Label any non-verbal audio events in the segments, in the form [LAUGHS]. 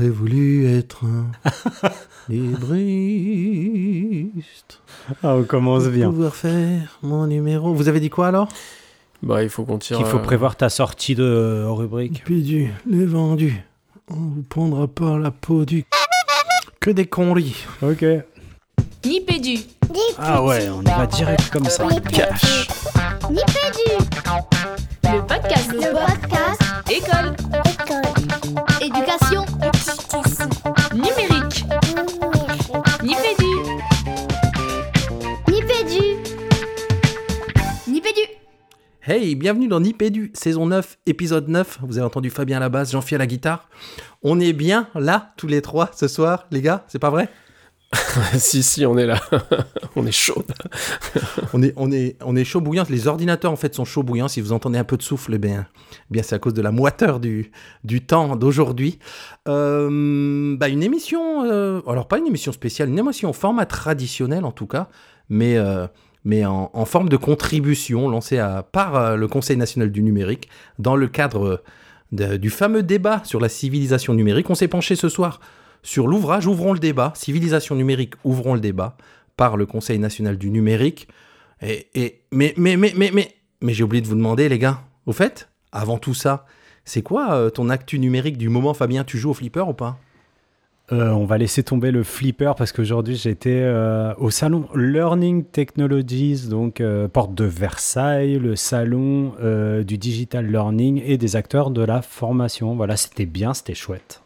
J'aurais voulu être un [LAUGHS] libriste. Ah, on commence pour bien. pouvoir faire mon numéro. Vous avez dit quoi alors? Bah, il faut qu'on tire. Il faut euh, prévoir ta sortie de euh, rubrique. Pédu, les vendus. On vous prendra pas la peau du. Que des conneries. Ok. Nipédu, Ah ouais, on y va direct comme ça. Cash. le podcast, Le podcast école, école. éducation, Hey, bienvenue dans Nipédu, saison 9, épisode 9. Vous avez entendu Fabien à la basse, Jean-Phil à la guitare. On est bien là, tous les trois, ce soir, les gars, c'est pas vrai? [LAUGHS] Si, si, on est là. [LAUGHS] on est chaud. [LAUGHS] on est, on, est, on est chaud bouillant. Les ordinateurs, en fait, sont chauds bouillants. Si vous entendez un peu de souffle, eh bien, eh bien c'est à cause de la moiteur du, du temps d'aujourd'hui. Euh, bah, une émission, euh, alors pas une émission spéciale, une émission au format traditionnel en tout cas, mais, euh, mais en, forme de contribution lancée par euh, le Conseil national du numérique dans le cadre de- du fameux débat sur la civilisation numérique. On s'est penché ce soir sur l'ouvrage Ouvrons le débat, Civilisation numérique, ouvrons le débat, par le Conseil national du numérique. Mais, mais, mais, mais, mais, mais j'ai oublié de vous demander, les gars, au fait, avant tout ça, c'est quoi euh, ton actu numérique du moment, Fabien? Tu joues au flipper ou pas? Euh, on va laisser tomber le flipper parce qu'aujourd'hui j'étais euh, au salon Learning Technologies, donc euh, porte de Versailles, le salon du digital learning et des acteurs de la formation. Voilà, c'était bien, c'était chouette.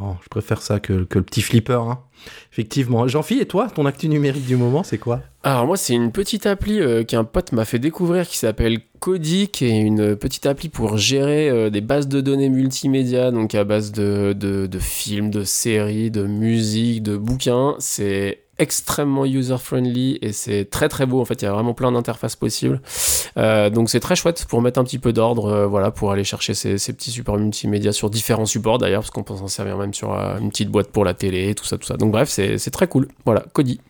Bon, je préfère ça que, le petit flipper. hein. Effectivement. Jean-Philippe, et toi, ton actu numérique du moment, c'est quoi? Alors, moi, c'est une petite appli euh, qu'un pote m'a fait découvrir qui s'appelle Kodi, qui est une petite appli pour gérer euh, des bases de données multimédia, donc à base de, de, de films, de séries, de musique, de bouquins. C'est extrêmement user-friendly et c'est très très beau. En fait, il y a vraiment plein d'interfaces possibles. Euh, donc, c'est très chouette pour mettre un petit peu d'ordre, euh, voilà, pour aller chercher ces, petits supports multimédia sur différents supports d'ailleurs, parce qu'on peut s'en servir même sur euh, une petite boîte pour la télé, tout ça, tout ça. Donc, bref, c'est très cool. Voilà, Kodi.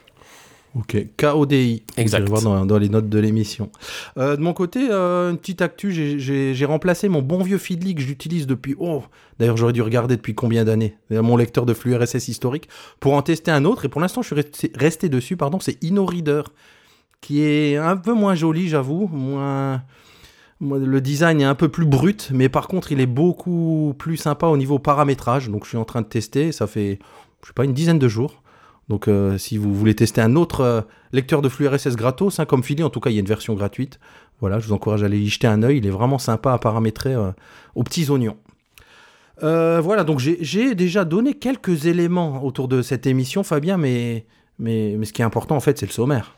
Ok, KODI. Exact. Vous irez voir dans, dans les notes de l'émission. Euh, de mon côté, euh, une petite actu, j'ai- remplacé mon bon vieux Feedly que j'utilise depuis... Oh, d'ailleurs j'aurais dû regarder depuis combien d'années? Mon lecteur de flux RSS historique pour en tester un autre. Et pour l'instant, je suis resté, resté dessus, pardon, c'est InnoReader, qui est un peu moins joli, j'avoue. Moins... moi, Le design est un peu plus brut, mais par contre, il est beaucoup plus sympa au niveau paramétrage. Donc, je suis en train de tester. Ça fait, je sais pas, une dizaine de jours. Donc, euh, si vous voulez tester un autre euh, lecteur de flux RSS gratos, hein, comme Philly, en tout cas, il y a une version gratuite. Voilà, je vous encourage à aller y jeter un œil. Il est vraiment sympa à paramétrer euh, aux petits oignons. Voilà, donc j'ai- déjà donné quelques éléments autour de cette émission, Fabien, mais ce qui est important, en fait, c'est le sommaire.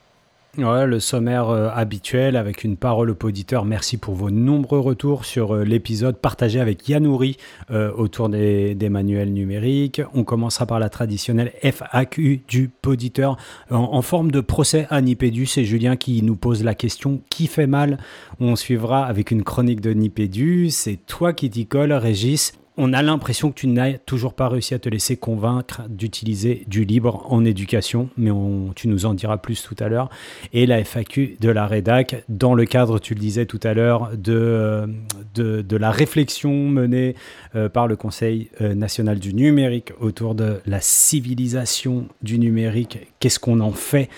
Ouais, le sommaire euh, habituel avec une parole au poditeur. Merci pour vos nombreux retours sur euh, l'épisode partagé avec Yanouri euh, autour des, manuels numériques. On commencera par la traditionnelle FAQ du poditeur en, en forme de procès à Nipédu. C'est Julien qui nous pose la question qui fait mal? On suivra avec une chronique de Nipédu. C'est toi qui t'y colle, Régis. On a l'impression que tu n'as toujours pas réussi à te laisser convaincre d'utiliser du libre en éducation, mais tu nous en diras plus tout à l'heure. Et la FAQ de la rédac dans le cadre, tu le disais tout à l'heure, de la réflexion menée euh, par le Conseil euh, national du numérique autour de la civilisation du numérique. Qu'est-ce qu'on en fait?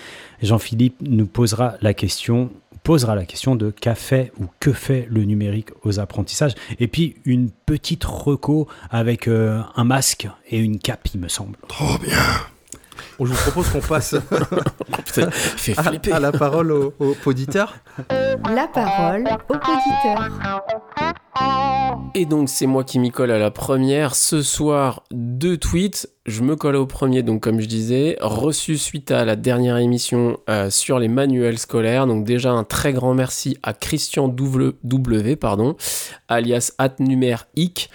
Jean-Philippe nous posera la question posera la question de qu'a fait ou que fait le numérique aux apprentissages et puis une petite reco avec euh, un masque et une cape il me semble Trop bien. Je vous propose qu'on passe [LAUGHS] fait à, la parole au, au poditeur. La parole au poditeur. Et donc c'est moi qui m'y colle à la première. Ce soir, deux tweets. Je me colle au premier, donc comme je disais, reçu suite à la dernière émission euh, sur les manuels scolaires. Donc déjà un très grand merci à Christian W, alias atnumeric,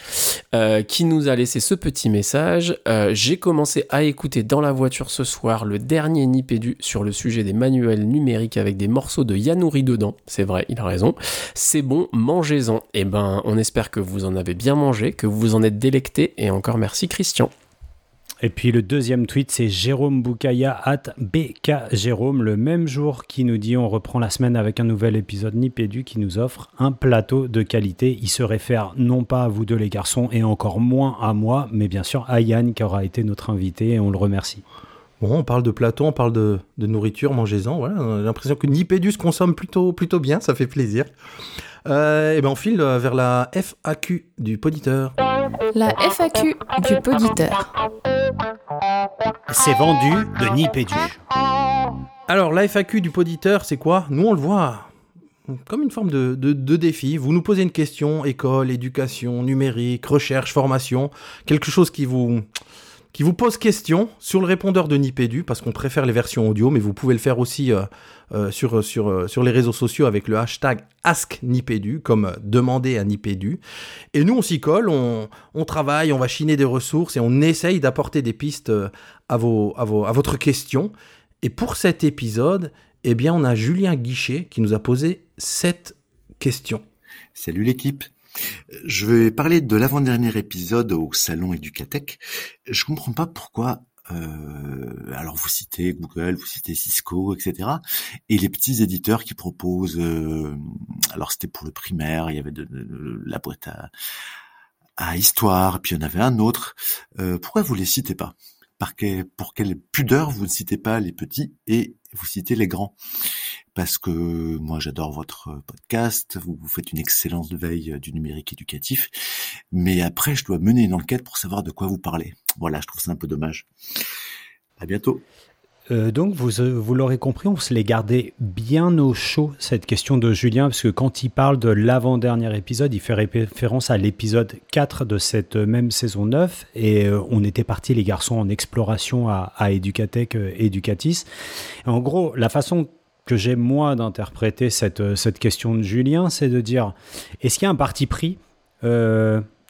euh, qui nous a laissé ce petit message. Euh, J'ai commencé à écouter dans la voiture ce soir le dernier Nipédu sur le sujet des manuels numériques avec des morceaux de Yanouri dedans. C'est vrai, il a raison. C'est bon, mangez-en. Et ben, on espère que vous en avez bien mangé, que vous vous en êtes délecté. Et encore merci Christian. Et puis le deuxième tweet, c'est Jérôme Boukaya at BK Jérôme, le même jour qui nous dit on reprend la semaine avec un nouvel épisode Nipédu qui nous offre un plateau de qualité. Il se réfère non pas à vous deux les garçons et encore moins à moi, mais bien sûr à Yann qui aura été notre invité et on le remercie. Bon, on parle de plateau, on parle de, de nourriture, mangez-en. Voilà, on a l'impression que Nipédu se consomme plutôt, plutôt bien, ça fait plaisir. Euh, et ben on file euh, vers la FAQ du poditeur. La FAQ du poditeur. C'est vendu de Nipédu. Alors, la FAQ du poditeur, c'est quoi? Nous, on le voit comme une forme de, de- de défi. Vous nous posez une question, école, éducation, numérique, recherche, formation, quelque chose qui vous, qui vous pose question sur le répondeur de Nipédu, parce qu'on préfère les versions audio, mais vous pouvez le faire aussi euh, euh, euh, sur les réseaux sociaux avec le hashtag AskNipédu, comme demander à Nipédu. Et nous, on s'y colle, on, travaille, on va chiner des ressources et on essaye d'apporter des pistes à, votre question. Et pour cet épisode, eh bien, on a Julien Guichet qui nous a posé sept questions. Salut l'équipe. Je vais parler de l'avant-dernier épisode au salon Educatech. Je comprends pas pourquoi. euh, alors vous citez Google, vous citez Cisco, etc. Et les petits éditeurs qui proposent. euh, alors c'était pour le primaire, il y avait de, la boîte à, à histoire, puis il y en avait un autre. Euh, pourquoi vous les citez pas? Par quel- Pour quelle pudeur vous ne citez pas les petits et vous citez les grands parce que moi j'adore votre podcast, vous, faites une excellente veille du numérique éducatif, mais après je dois mener une enquête pour savoir de quoi vous parlez. Voilà, je trouve ça un peu dommage. À bientôt. Euh, donc, vous, euh, vous l'aurez compris, on se l'est gardé bien au chaud, cette question de Julien, parce que quand il parle de l'avant-dernier épisode, il fait référence à l'épisode 4 de cette euh, même saison 9, et on était partis, les garçons, en exploration à, à Educatech Educatis. En gros, la façon que j'ai, moi, d'interpréter cette, cette question de Julien, c'est de dire, est-ce qu'il y a un parti pris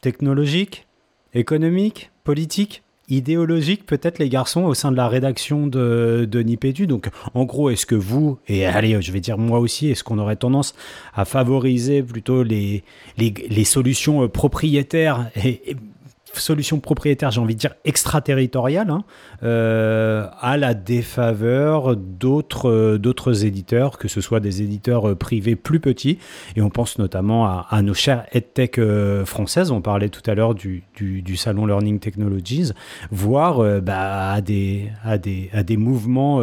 technologique, économique, politique? Idéologique peut-être les garçons au sein de la rédaction de, de Nipédu. Donc en gros, est-ce que vous, et allez, je vais dire moi aussi, est-ce qu'on aurait tendance à favoriser plutôt les, les, solutions euh, propriétaires et solutions propriétaires, j'ai envie de dire extraterritoriales, hein, euh, à la défaveur d'autres euh, d'autres éditeurs, que ce soit des éditeurs euh, privés plus petits, et on pense notamment à, nos chères EdTech françaises, on parlait tout à l'heure du, du, salon Learning Technologies, voire bah, à, des, à, des, à des mouvements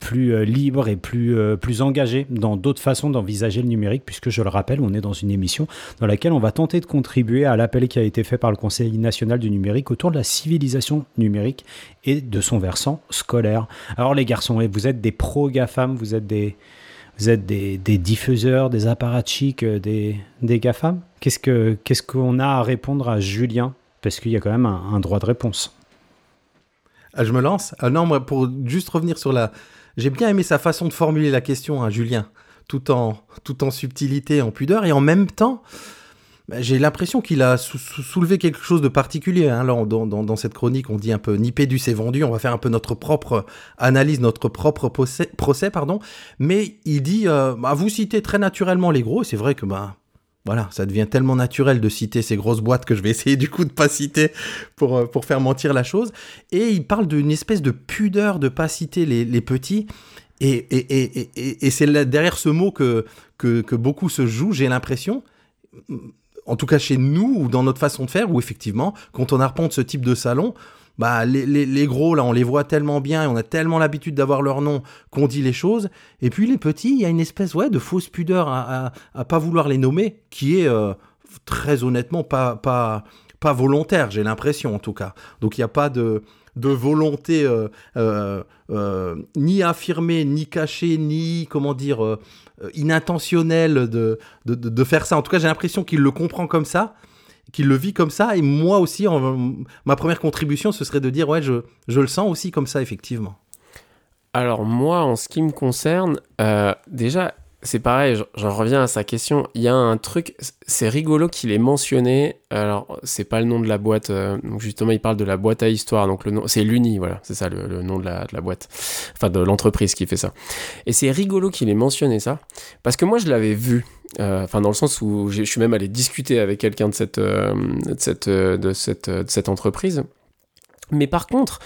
plus euh, libres et plus, euh, plus engagés dans d'autres façons d'envisager le numérique, puisque je le rappelle, on est dans une émission dans laquelle on va tenter de contribuer à l'appel qui a été fait par le Conseil national du numérique autour de la civilisation numérique et de son versant scolaire. Alors les garçons, vous êtes des pro-GAFAM, vous êtes des, vous êtes des, diffuseurs, des apparatchiks, euh, des, des GAFAM Qu'est-ce que qu'est-ce qu'on a à répondre à Julien? Parce qu'il y a quand même un, droit de réponse. Ah, je me lance Ah non, pour juste revenir sur la... J'ai bien aimé sa façon de formuler la question, hein, Julien, tout en, tout en subtilité, en pudeur, et en même temps, bah, j'ai l'impression qu'il a sou- sou- soulevé quelque chose de particulier. Hein. Là, dans, cette chronique, on dit un peu Nipédu c'est vendu, on va faire un peu notre propre analyse, notre propre procès, pardon. mais il dit, euh, bah, vous citez très naturellement les gros, c'est vrai que... Bah, voilà, ça devient tellement naturel de citer ces grosses boîtes que je vais [LAUGHS] essayer du coup de pas citer pour, euh, pour faire mentir la chose. Et il parle d'une espèce de pudeur de pas citer les, les petits. Et, et, et, et- c'est derrière ce mot que, que, que beaucoup se jouent, j'ai l'impression, en tout cas chez nous ou dans notre façon de faire, où effectivement, quand on arpente ce type de salon, bah, les, les, gros, là, on les voit tellement bien et on a tellement l'habitude d'avoir leur nom qu'on dit les choses. Et puis les petits, il y a une espèce ouais, de fausse pudeur à, à, pas vouloir les nommer, qui est euh, très honnêtement pas, pas, pas volontaire, j'ai l'impression en tout cas. Donc il n'y a pas de, de volonté euh, euh, ni affirmée, ni cachée, ni comment dire inintentionnelle de, de, de faire ça. En tout cas, j'ai l'impression qu'il le comprend comme ça, qu'il le vit comme ça. Et moi aussi, ma première contribution, ce serait de dire ouais, je, je le sens aussi comme ça, effectivement. Alors moi, en ce qui me concerne, euh, déjà, c'est pareil, j'en- reviens à sa question. Il y a un truc, c'est rigolo qu'il ait mentionné. Alors, c'est pas le nom de la boîte. euh, donc justement, il parle de la boîte à histoire. Donc le nom, c'est l'Uni, voilà, c'est ça le, nom de la, boîte, enfin de l'entreprise qui fait ça. Et c'est rigolo qu'il ait mentionné ça, parce que moi, je l'avais vu. euh, Enfin, dans le sens où je suis même allé discuter avec quelqu'un de cette, euh, de cette, de cette, de cette entreprise. Mais par contre,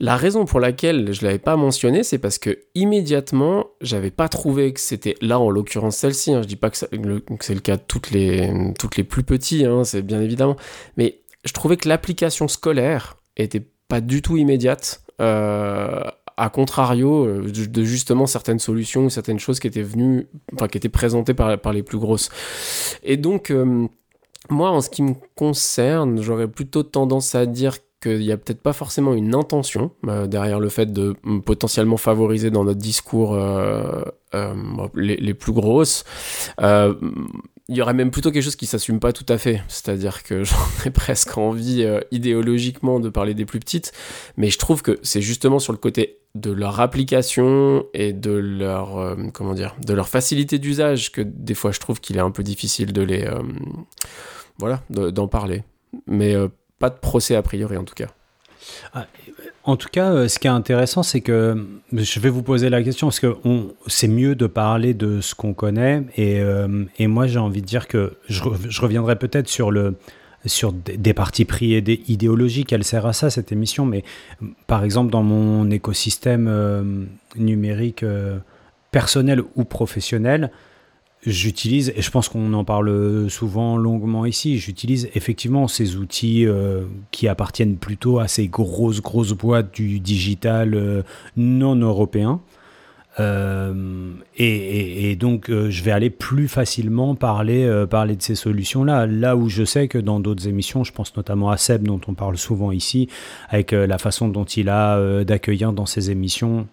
la raison pour laquelle je l'avais pas mentionné, c'est parce que immédiatement, j'avais pas trouvé que c'était là en l'occurrence celle-ci. Hein, je dis pas que, c'est le cas de toutes les toutes les plus petits, hein, c'est bien évidemment, mais je trouvais que l'application scolaire était pas du tout immédiate. Euh, à contrario euh, de, justement certaines solutions ou certaines choses qui étaient venues, enfin qui étaient présentées par, par les plus grosses. Et donc, euh, moi, en ce qui me concerne, j'aurais plutôt tendance à dire qu'il n'y a peut-être pas forcément une intention euh, derrière le fait de mm, potentiellement favoriser dans notre discours euh, euh, les, les, plus grosses. il y aurait même plutôt quelque chose qui s'assume pas tout à fait. C'est-à-dire que [LAUGHS] j'aurais presque envie idéologiquement de parler des plus petites, mais je trouve que c'est justement sur le côté de leur application et de leur comment dire de leur facilité d'usage que des fois je trouve qu'il est un peu difficile de les voilà d'en parler. Mais pas de procès a priori en tout cas. Ah, en tout cas, euh, ce qui est intéressant, c'est que je vais vous poser la question parce que c'est mieux de parler de ce qu'on connaît et, euh, et moi j'ai envie de dire que je, reviendrai peut-être sur le sur des partis pris idéologiques, elle sert à ça cette émission, mais par exemple dans mon écosystème euh, numérique personnel ou professionnel, J'utilise, et je pense qu'on en parle souvent longuement ici, j'utilise effectivement ces outils euh, qui appartiennent plutôt à ces grosses, grosses boîtes du digital euh, non européen. Euh, et, donc, je vais aller plus facilement parler, parler de ces solutions-là. Là où je sais que dans d'autres émissions, je pense notamment à Seb, dont on parle souvent ici, avec la façon dont il a d'accueillir dans ses émissions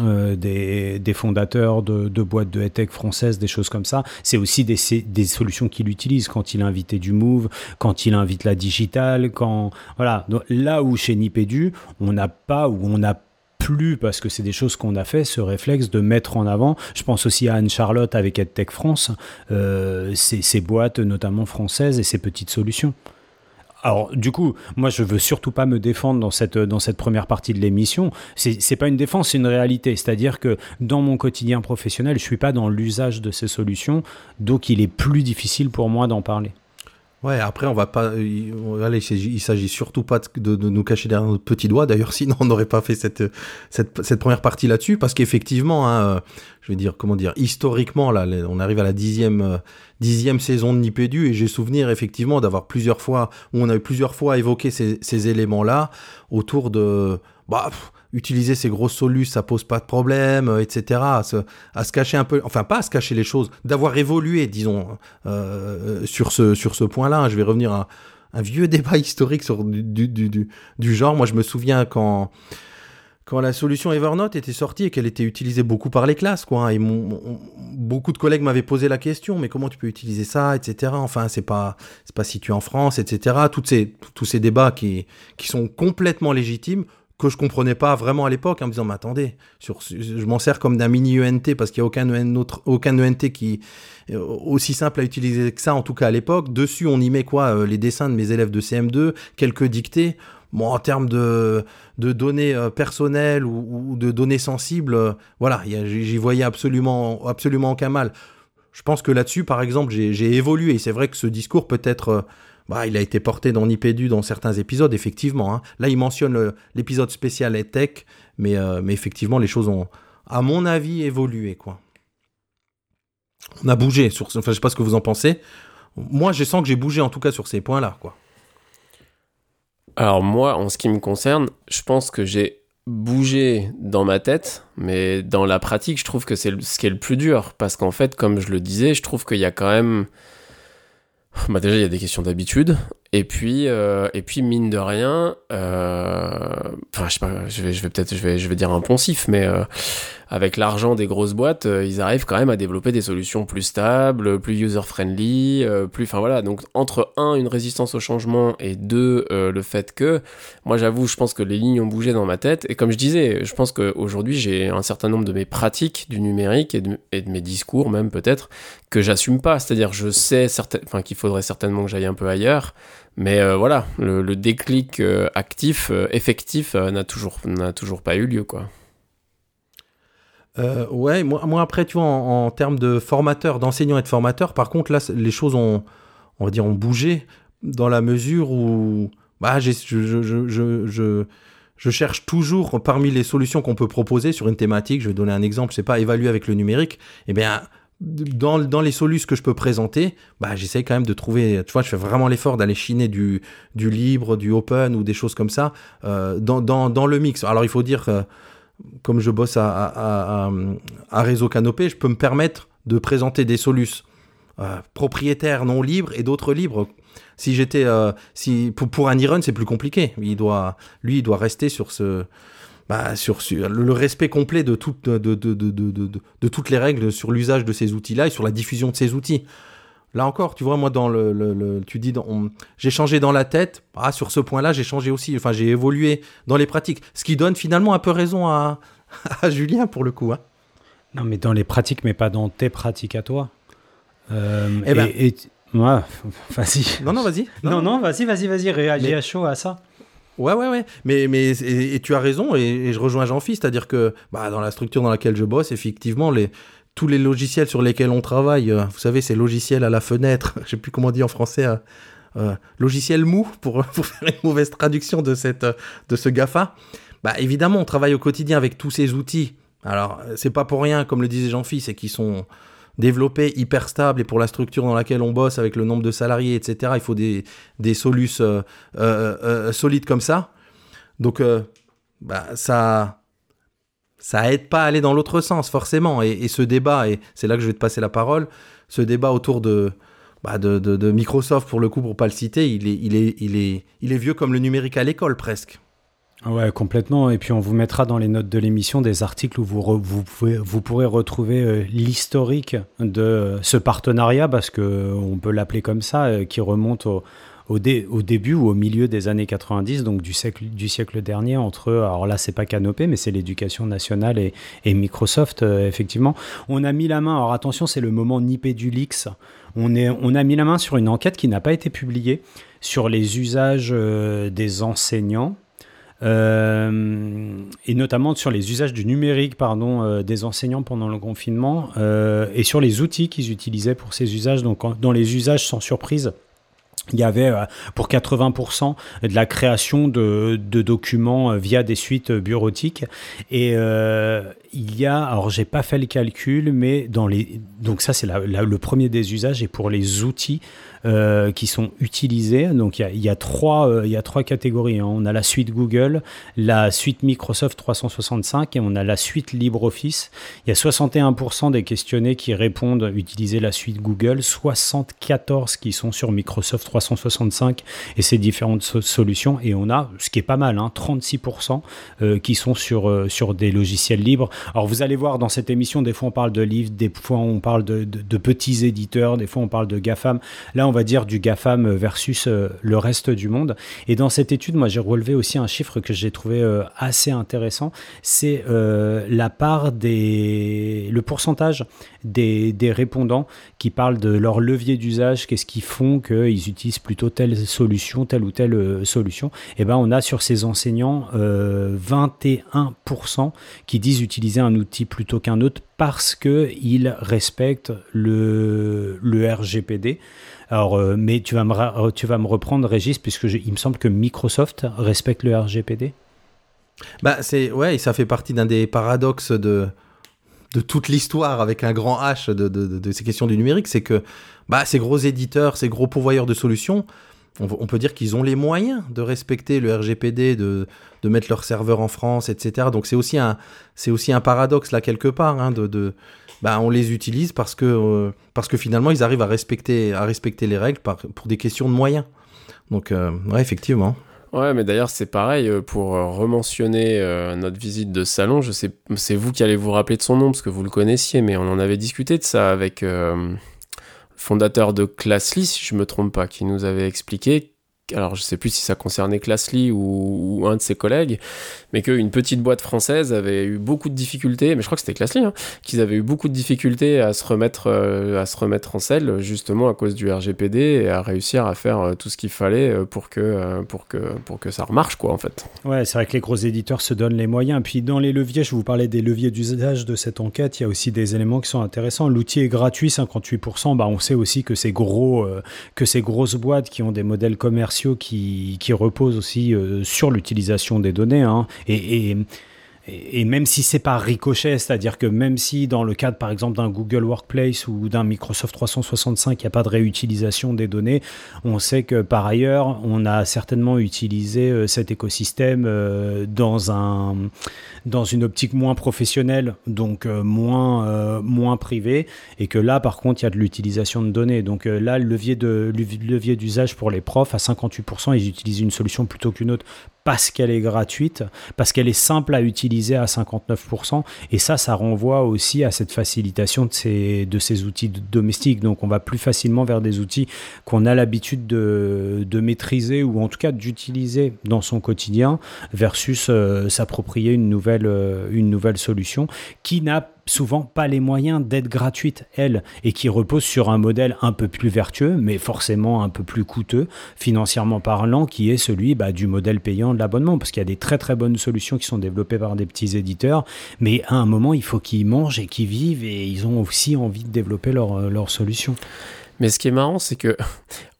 euh, des, des, fondateurs de, boîtes de tech françaises, des choses comme ça. C'est aussi des, des solutions qu'il utilise quand il a invité du Move, quand il invite la digitale, quand voilà. là où chez Nipédu, on n'a pas ou on n'a plus parce que c'est des choses qu'on a fait ce réflexe de mettre en avant. Je pense aussi à Anne Charlotte avec EdTech France, euh, ces, ces boîtes notamment françaises et ces petites solutions. Alors, du coup, moi, je veux surtout pas me défendre dans cette, dans cette première partie de l'émission. C'est pas une défense, c'est une réalité. C'est-à-dire que dans mon quotidien professionnel, je suis pas dans l'usage de ces solutions, donc il est plus difficile pour moi d'en parler. Ouais, après, on va pas. Allez, il s'agit surtout pas de, nous cacher derrière notre petit doigt. D'ailleurs, [LAUGHS] sinon, on n'aurait pas fait cette, cette, cette première partie là-dessus. Parce qu'effectivement, hein, euh, je vais dire, comment dire, historiquement, là, on arrive à la dixième, euh, dixième saison de Nipédu. Et j'ai souvenir, effectivement, d'avoir plusieurs fois, où on a eu plusieurs fois évoqué ces, ces éléments-là autour de. Bah, utiliser ces grosses solus, ça pose pas de problème, euh, etc. À se, cacher un peu, enfin pas à se cacher les choses, d'avoir évolué, disons, euh, euh, sur ce, sur ce point-là. Je vais revenir à un vieux [LAUGHS] débat historique sur du, du, du, genre. Moi, je me souviens quand quand la solution Evernote était sortie et qu'elle était utilisée beaucoup par les classes, quoi. Hein, et beaucoup de collègues m'avaient posé la question, mais comment tu peux utiliser ça, etc. Enfin, c'est pas, c'est pas situé en France, etc. Toutes ces, tous ces débats qui, qui sont complètement légitimes que je comprenais pas vraiment à l'époque en me disant mais attendez sur, je m'en sers comme d'un mini ENT parce qu'il y a aucun ENT, autre, aucun ENT qui est aussi simple à utiliser que ça en tout cas à l'époque. Dessus on y met quoi euh, les dessins de mes élèves de CM2 quelques dictées. Bon en termes de, de données euh, personnelles ou, de données sensibles euh, voilà j'y voyais absolument absolument aucun mal. Je pense que là-dessus par exemple j'ai évolué c'est vrai que ce discours peut être bah, il a été porté dans Nipédu dans certains épisodes, effectivement. Hein. Là, il mentionne l'épisode spécial EdTech, mais, euh, mais effectivement, les choses ont, à mon avis, évolué. Quoi. On a bougé. Sur, enfin, je sais pas ce que vous en pensez. Moi, je sens que j'ai bougé, en tout cas, sur ces points-là. Alors moi, en ce qui me concerne, je pense que j'ai bougé dans ma tête, mais dans la pratique, je trouve que c'est ce qui est le plus dur. Parce qu'en fait, comme je le disais, je trouve qu'il y a quand même bah déjà il y a des questions d'habitude et puis euh, et puis mine de rien euh, enfin je sais pas je vais je vais peut-être je vais je vais dire un poncif mais euh, avec l'argent des grosses boîtes, ils arrivent quand même à développer des solutions plus stables, plus user-friendly, euh, plus, enfin voilà. Donc entre un, une résistance au changement et deux, le fait que, moi j'avoue, je pense que les lignes ont bougé dans ma tête. Et comme je disais, je pense qu'aujourd'hui j'ai un certain nombre de mes pratiques du numérique et de, mes discours même peut-être que j'assume pas. C'est-à-dire je sais enfin qu'il faudrait certainement que j'aille un peu ailleurs. Mais voilà, le, déclic actif, effectif, n'a toujours, toujours pas eu lieu, quoi. Euh, ouais, moi, après, tu vois, en, termes de formateur, d'enseignant et de formateur, par contre, là, les choses ont, on va dire, ont bougé dans la mesure où, bah, je cherche toujours parmi les solutions qu'on peut proposer sur une thématique. Je vais donner un exemple, je sais pas, évaluer avec le numérique. Eh bien, dans, les solutions que je peux présenter, bah, j'essaie quand même de trouver, tu vois, je fais vraiment l'effort d'aller chiner du, libre, du open ou des choses comme ça euh, dans, le mix. Alors, il faut dire, euh, comme je bosse à, Réseau Canopé, je peux me permettre de présenter des solutions euh, propriétaires non libres et d'autres libres. Si j'étais, euh, si pour, pour un e c'est plus compliqué. Il doit, lui, il doit rester sur ce, bah, sur, sur le, respect complet de, toutes de, de, de, de, de, de- de toutes les règles sur l'usage de ces outils-là et sur la diffusion de ces outils. Là encore, tu vois, moi, dans le, le- le- tu dis, j'ai changé dans la tête. Ah, sur ce point-là, j'ai changé aussi. Enfin, j'ai évolué dans les pratiques, ce qui donne finalement un peu raison à, [LAUGHS] à Julien pour le coup. hein. Non, mais dans les pratiques, mais pas dans tes pratiques à toi. Euh, Eh ben- et, et- ouais, [LAUGHS] vas-y. Non, non, vas-y. Non, non, vas-y, vas-y, vas-y, réagis Mais- à chaud à ça. Ouais, ouais, ouais. Mais, mais et, tu as raison, et, je rejoins Jean-Philippe, c'est-à-dire que bah, dans la structure dans laquelle je bosse, effectivement, les, tous les logiciels sur lesquels on travaille, euh, vous savez, ces logiciels à la fenêtre, [LAUGHS] je sais plus comment on dit en français, euh, euh, logiciel mou, pour, [LAUGHS] pour faire une mauvaise traduction de, cette, de ce GAFA. Bah, évidemment, on travaille au quotidien avec tous ces outils. Alors, c'est pas pour rien, comme le disait Jean-Philippe, c'est qu'ils sont développés, hyper stables, et pour la structure dans laquelle on bosse, avec le nombre de salariés, etc., il faut des, des solutions euh, euh, euh, solides comme ça. Donc, bah, ça, ça aide pas à aller dans l'autre sens, forcément. Et, ce débat, et c'est là que je vais te passer la parole, ce débat autour de, bah, de, de- de Microsoft, pour le coup, pour pas le citer, il est, il est, il est, il est vieux comme le numérique à l'école, presque. Ouais, complètement. Et puis on vous mettra dans les notes de l'émission des articles où vous, vous, pouvez, vous pourrez retrouver euh, l'historique de ce partenariat, parce que euh, peut l'appeler comme ça, euh, qui remonte au, au, dé- au début ou au milieu des années 90, donc du siècle, du siècle dernier, entre, alors là c'est pas Canopé, mais c'est l'éducation nationale et, Microsoft, euh, effectivement. On a mis la main, alors attention, c'est le moment Nipédulix. On, est, on a mis la main sur une enquête qui n'a pas été publiée sur les usages euh, des enseignants euh, et notamment sur les usages du numérique euh, des enseignants pendant le confinement euh, et sur les outils qu'ils utilisaient pour ces usages. Donc, dans les usages, sans surprise, il y avait pour 80% de la création de, documents via des suites bureautiques. Et euh, il y a, alors j'ai pas fait le calcul, mais dans les, donc ça c'est le premier des usages et pour les outils euh, qui sont utilisés, donc il y a, trois, euh, il trois catégories. hein. On a la suite Google, la suite Microsoft 365 et on a la suite LibreOffice. Il y a 61% des questionnés qui répondent utiliser la suite Google, 74 qui sont sur Microsoft 365 et ses différentes so- solutions. Et on a, ce qui est pas mal, hein, 36% euh, qui sont sur, sur des logiciels libres. Alors vous allez voir dans cette émission, des fois on parle de livres, des fois on parle de, de- petits éditeurs, des fois on parle de GAFAM. Là va dire du GAFAM versus euh, le reste du monde. Et dans cette étude, moi j'ai relevé aussi un chiffre que j'ai trouvé euh, assez intéressant, c'est euh, la part des... le pourcentage des, répondants qui parlent de leur levier d'usage, qu'est-ce qui font qu'ils utilisent plutôt telle solution, telle ou telle solution. Et ben on a sur ces enseignants euh, 21% qui disent utiliser un outil plutôt qu'un autre parce qu'ils respectent le RGPD. Alors, euh, mais tu vas, me ra- tu vas me reprendre, Régis, puisque il me semble que Microsoft respecte le RGPD. Bah, c'est, ouais, ça fait partie d'un des paradoxes de, de toute l'histoire avec un grand H de, de, ces questions du numérique, c'est que bah, ces gros éditeurs, ces gros pourvoyeurs de solutions, on, peut dire qu'ils ont les moyens de respecter le RGPD, de, mettre leurs serveurs en France, etc. Donc c'est aussi un, aussi un paradoxe là quelque part, hein, de bah, on les utilise parce que, euh, parce que finalement ils arrivent à respecter, à respecter les règles pour des questions de moyens. Donc euh, effectivement. Ouais, mais d'ailleurs, c'est pareil, euh, pour euh, rementionner notre visite de salon, je sais, c'est vous qui allez vous rappeler de son nom, parce que vous le connaissiez, mais on en avait discuté de ça avec le fondateur de Classly, si je me trompe pas, qui nous avait expliqué, alors je sais plus si ça concernait Classly ou, ou un de ses collègues, mais qu'une petite boîte française avait eu beaucoup de difficultés, mais je crois que c'était Classly, hein, qu'ils avaient eu beaucoup de difficultés à se remettre, euh, à se remettre en selle, justement à cause du RGPD, et à réussir à faire euh, tout ce qu'il fallait euh, pour que, pour, que, pour que ça remarche, quoi, en fait. Ouais, c'est vrai que les gros éditeurs se donnent les moyens. Puis dans les leviers, je vous parlais des leviers d'usage de cette enquête, il y a aussi des éléments qui sont intéressants. L'outil est gratuit, 58%. Bah, on sait aussi que ces, gros, que ces grosses boîtes qui ont des modèles commerciaux qui, reposent aussi sur l'utilisation des données. Hein. et et, même si c'est pas ricochet, c'est-à-dire que même si dans le cadre par exemple d'un Google Workplace ou d'un Microsoft 365, il n'y a pas de réutilisation des données, on sait que par ailleurs, on a certainement utilisé euh, cet écosystème euh, dans, un, dans une optique moins professionnelle, donc euh, moins, moins privée, et que là par contre, il y a de l'utilisation de données. Donc là, le levier, de, levier d'usage pour les profs, à 58%, ils utilisent une solution plutôt qu'une autre parce qu'elle est gratuite, parce qu'elle est simple à utiliser à 59%. Et ça, ça renvoie aussi à cette facilitation de ces, outils domestiques. Donc on va plus facilement vers des outils qu'on a l'habitude de, de, maîtriser ou en tout cas d'utiliser dans son quotidien versus euh, s'approprier une nouvelle, euh, une nouvelle solution qui n'a souvent pas les moyens d'être gratuite, elle, et qui repose sur un modèle un peu plus vertueux, mais forcément un peu plus coûteux, financièrement parlant, qui est celui bah, du modèle payant de l'abonnement, parce qu'il y a des très très bonnes solutions qui sont développées par des petits éditeurs, mais à un moment, il faut qu'ils mangent et qu'ils vivent, et ils ont aussi envie de développer leur euh, solutions. Mais ce qui est marrant, c'est que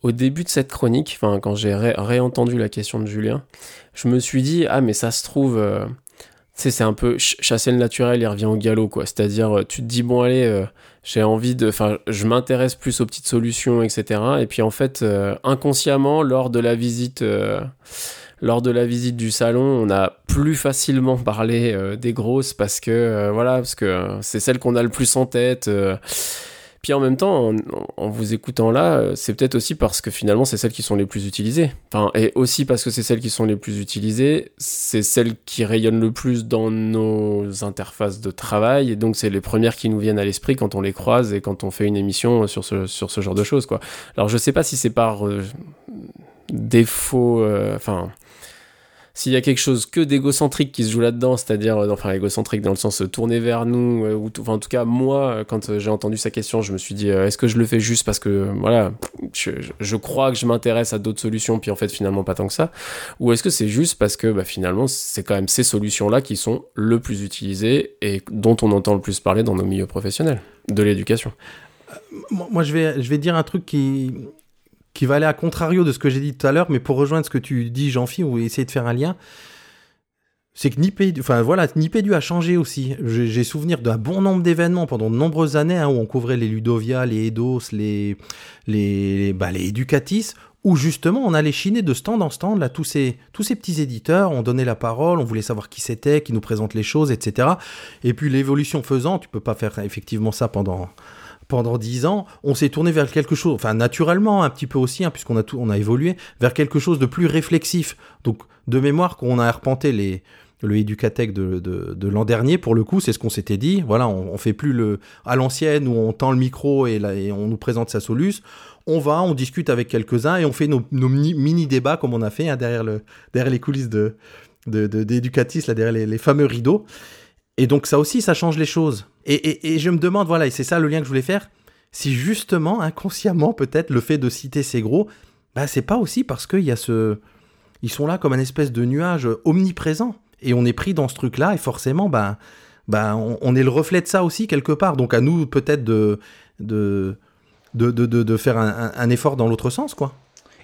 au début de cette chronique, quand j'ai réentendu la question de Julien, je me suis dit, ah mais ça se trouve... Euh, sais, c'est un peu chasser le naturel et revient au galop, quoi. C'est-à-dire, euh, tu te dis, bon, allez, euh, j'ai envie de. Enfin, je m'intéresse plus aux petites solutions, etc. Et puis, en fait, euh, inconsciemment, lors de la visite. lors de la visite du salon, on a plus facilement [LAUGHS] parlé des grosses parce que voilà, parce que c'est celle qu'on a le plus en tête. Puis en même temps, en, vous écoutant là, euh, c'est peut-être aussi parce que finalement, c'est celles qui sont les plus utilisées. Enfin, et aussi parce que c'est celles qui sont les plus utilisées, c'est celles qui rayonnent le plus dans nos interfaces de travail. Et donc, c'est les premières qui nous viennent à l'esprit quand on les croise et quand on fait une émission sur ce, sur ce genre de choses, quoi. Alors, je sais pas si c'est par euh, défaut, euh, enfin s'il y a quelque chose que d'égocentrique qui se joue là-dedans, c'est-à-dire, euh, enfin, égocentrique dans le sens euh, tourner vers nous, euh, ou enfin, en tout cas, moi, quand j'ai entendu sa question, je me suis dit, est-ce que je le fais juste parce que, voilà, je, crois que je m'intéresse à d'autres solutions, puis en fait, finalement, pas tant que ça, ou est-ce que c'est juste parce que, bah, finalement, c'est quand même ces solutions-là qui sont le plus utilisées et dont on entend le plus parler dans nos milieux professionnels de l'éducation? Moi, je vais, je vais dire un truc qui, qui va aller à contrario de ce que j'ai dit tout à l'heure, mais pour rejoindre ce que tu dis, Jean-Philippe, ou essayer de faire un lien, c'est que Nipédu, enfin voilà, Nipédu a changé aussi. J'ai souvenir d'un bon nombre d'événements pendant de nombreuses années hein, où on couvrait les Ludovia, les Eidos, les, les, bah, les Educatis, où justement on allait chiner de stand en stand, là, tous ces, tous ces petits éditeurs, on donnait la parole, on voulait savoir qui c'était, qui nous présente les choses, etc. Et puis l'évolution faisant, tu peux pas faire effectivement ça pendant, pendant dix ans, on s'est tourné vers quelque chose, enfin naturellement un petit peu aussi, hein, puisqu'on a tout, on a évolué vers quelque chose de plus réflexif. Donc de mémoire, qu'on a arpenté les, le Educatech de, l'an dernier, pour le coup, c'est ce qu'on s'était dit. Voilà, on, on, fait plus le à l'ancienne où on tend le micro et, on nous présente sa soluce. On va, on discute avec quelques-uns et on fait nos, mini, débats comme on a fait hein, derrière, le, derrière les coulisses de d'Educatis, derrière les fameux rideaux. Et donc ça aussi, ça change les choses. Et, je me demande, voilà, et c'est ça le lien que je voulais faire, si justement, inconsciemment, peut-être, le fait de citer ces gros, bah, c'est pas aussi parce qu'il y a ce... Ils sont là comme un espèce de nuage omniprésent. Et on est pris dans ce truc-là, et forcément, bah, bah, on, est le reflet de ça aussi, quelque part. Donc à nous, peut-être, de, de, de, de, faire un effort dans l'autre sens, quoi.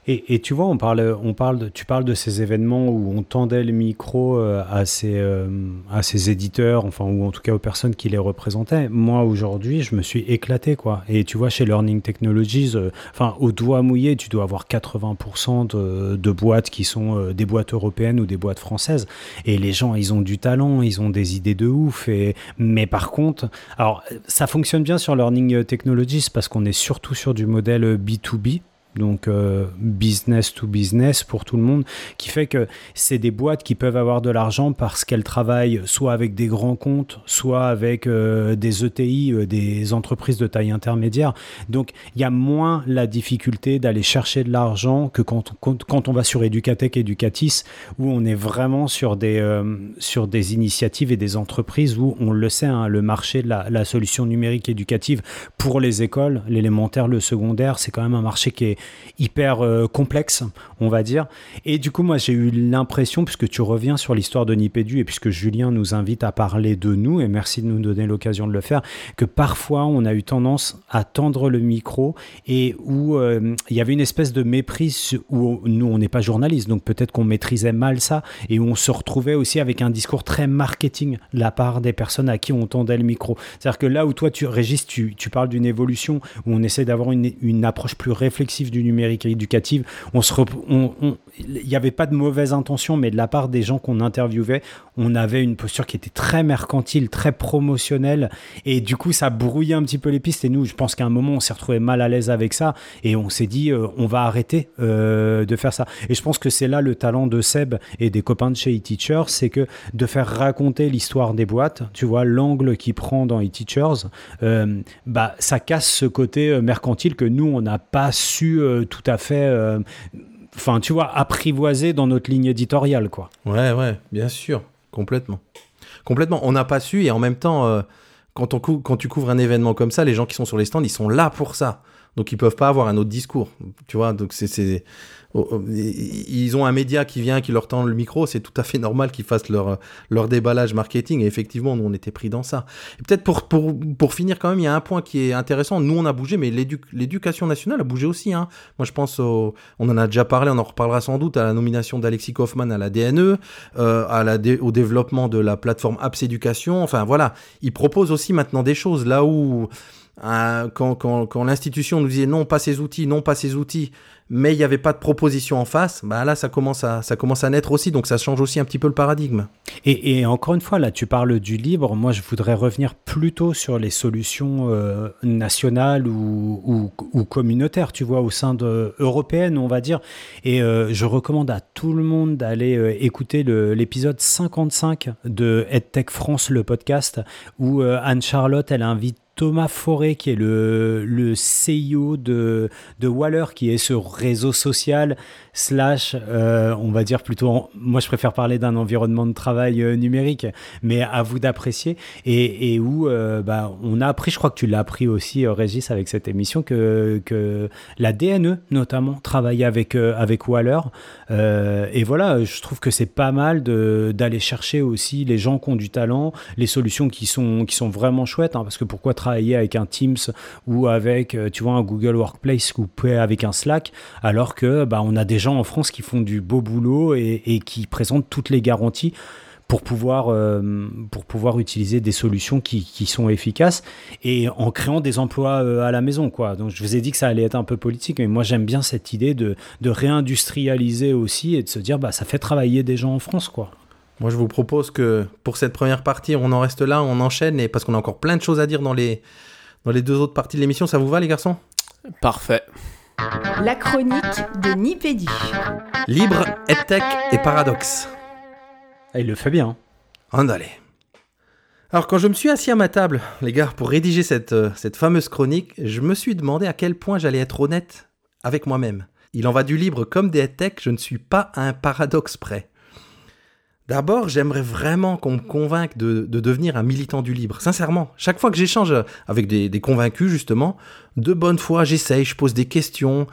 Et, tu vois, on parle, on parle de, tu parles de ces événements où on tendait le micro euh, à ces, euh, à ces éditeurs, enfin, ou en tout cas aux personnes qui les représentaient. Moi, aujourd'hui, je me suis éclaté, quoi. Et tu vois, chez Learning Technologies, euh, enfin, au doigt mouillé, tu dois avoir 80% de, boîtes qui sont des boîtes européennes ou des boîtes françaises. Et les gens, ils ont du talent, ils ont des idées de ouf. Et, mais par contre, alors, ça fonctionne bien sur Learning Technologies parce qu'on est surtout sur du modèle B2B donc euh, business to business pour tout le monde, qui fait que c'est des boîtes qui peuvent avoir de l'argent parce qu'elles travaillent soit avec des grands comptes, soit avec euh, des ETI, euh, des entreprises de taille intermédiaire. Donc il y a moins la difficulté d'aller chercher de l'argent que quand, quand, on va sur Educatech Educatis, où on est vraiment sur des, sur des initiatives et des entreprises où on le sait, hein, le marché de la, la solution numérique éducative pour les écoles, l'élémentaire, le secondaire, c'est quand même un marché qui est hyper euh, complexe, on va dire. Et du coup, moi, j'ai eu l'impression, puisque tu reviens sur l'histoire de Nipédu et puisque Julien nous invite à parler de nous, et merci de nous donner l'occasion de le faire, que parfois on a eu tendance à tendre le micro et où euh, il y avait une espèce de méprise où nous, on n'est pas journaliste, donc peut-être qu'on maîtrisait mal ça et où on se retrouvait aussi avec un discours très marketing de la part des personnes à qui on tendait le micro. C'est-à-dire que là où toi, tu, Régis, tu, tu parles d'une évolution où on essaie d'avoir une, une, approche plus réflexive du numérique éducatif, on se il n'y avait pas de mauvaise intention, mais de la part des gens qu'on interviewait, on avait une posture qui était très mercantile, très promotionnelle, et du coup, ça brouillait un petit peu les pistes. Et nous, je pense qu'à un moment, on s'est retrouvé mal à l'aise avec ça, et on s'est dit, euh, on va arrêter euh, de faire ça. Et je pense que c'est là le talent de Seb et des copains de chez eTeachers, c'est que de faire raconter l'histoire des boîtes, tu vois, l'angle qu'il prend dans eTeachers, euh, bah, ça casse ce côté mercantile que nous, on n'a pas su tout à fait enfin, tu vois, apprivoiser dans notre ligne éditoriale, quoi. Ouais, ouais, bien sûr, complètement. Complètement. On n'a pas su et en même temps, euh, quand, quand tu couvres un événement comme ça, les gens qui sont sur les stands, ils sont là pour ça. Donc ils peuvent pas avoir un autre discours. Tu vois, donc c'est Oh, oh, ils ont un média qui vient, qui leur tend le micro, c'est tout à fait normal qu'ils fassent leur, leur déballage marketing. Et effectivement, nous, on était pris dans ça. Peut-être pour, pour, pour finir, quand même, il y a un point qui est intéressant. Nous, on a bougé, mais l'éducation nationale a bougé aussi. Hein. Moi, je pense, on en a déjà parlé, on en reparlera sans doute, à la nomination d'Alexis Kaufmann à la DNE, euh, à la au développement de la plateforme Apps Éducation. Enfin, voilà. Ils proposent aussi maintenant des choses là où. Euh, quand, l'institution nous disait non, pas ces outils, non, pas ces outils, mais il n'y avait pas de proposition en face, bah là, ça commence, à, ça commence à naître aussi, donc ça change aussi un petit peu le paradigme. Et, encore une fois, là, tu parles du libre, moi, je voudrais revenir plutôt sur les solutions euh, nationales ou, ou, communautaires, tu vois, au sein de européennes, on va dire. Et euh, je recommande à tout le monde d'aller écouter l'épisode 55 de EdTech France, le podcast, où Anne-Charlotte, elle invite Thomas Forêt, qui est le, le CEO de, de Waller, qui est ce réseau social slash, euh, on va dire plutôt, moi je préfère parler d'un environnement de travail euh, numérique, mais à vous d'apprécier, et, et où euh, bah, on a appris, je crois que tu l'as appris aussi, Régis, avec cette émission, que, que la DNE notamment travaillait avec, avec Waller, et voilà, je trouve que c'est pas mal d'aller chercher aussi les gens qui ont du talent, les solutions qui sont, qui sont vraiment chouettes, hein, parce que pourquoi travailler avec un Teams ou avec, tu vois, un Google Workplace ou avec un Slack, alors que bah, on a des gens en France qui font du beau boulot et, qui présentent toutes les garanties pour pouvoir, euh, pour pouvoir utiliser des solutions qui, sont efficaces et en créant des emplois euh, à la maison. Quoi. Donc je vous ai dit que ça allait être un peu politique, mais moi j'aime bien cette idée de, de, réindustrialiser aussi et de se dire bah, ça fait travailler des gens en France. Quoi. Moi je vous propose que pour cette première partie, on en reste là, on enchaîne et parce qu'on a encore plein de choses à dire dans les, dans les deux autres parties de l'émission. Ça vous va les garçons? Parfait. La chronique de Nipédu. Libre, EdTech et paradoxe. Ah, il le fait bien. Andale. Alors quand je me suis assis à ma table, les gars, pour rédiger cette, euh, cette fameuse chronique, je me suis demandé à quel point j'allais être honnête avec moi-même. Il en va du libre comme des EdTech, je ne suis pas à un paradoxe près. D'abord, j'aimerais vraiment qu'on me convainque de, devenir un militant du libre. Sincèrement, chaque fois que j'échange avec des, convaincus, justement, de bonne foi, j'essaye, je pose des questions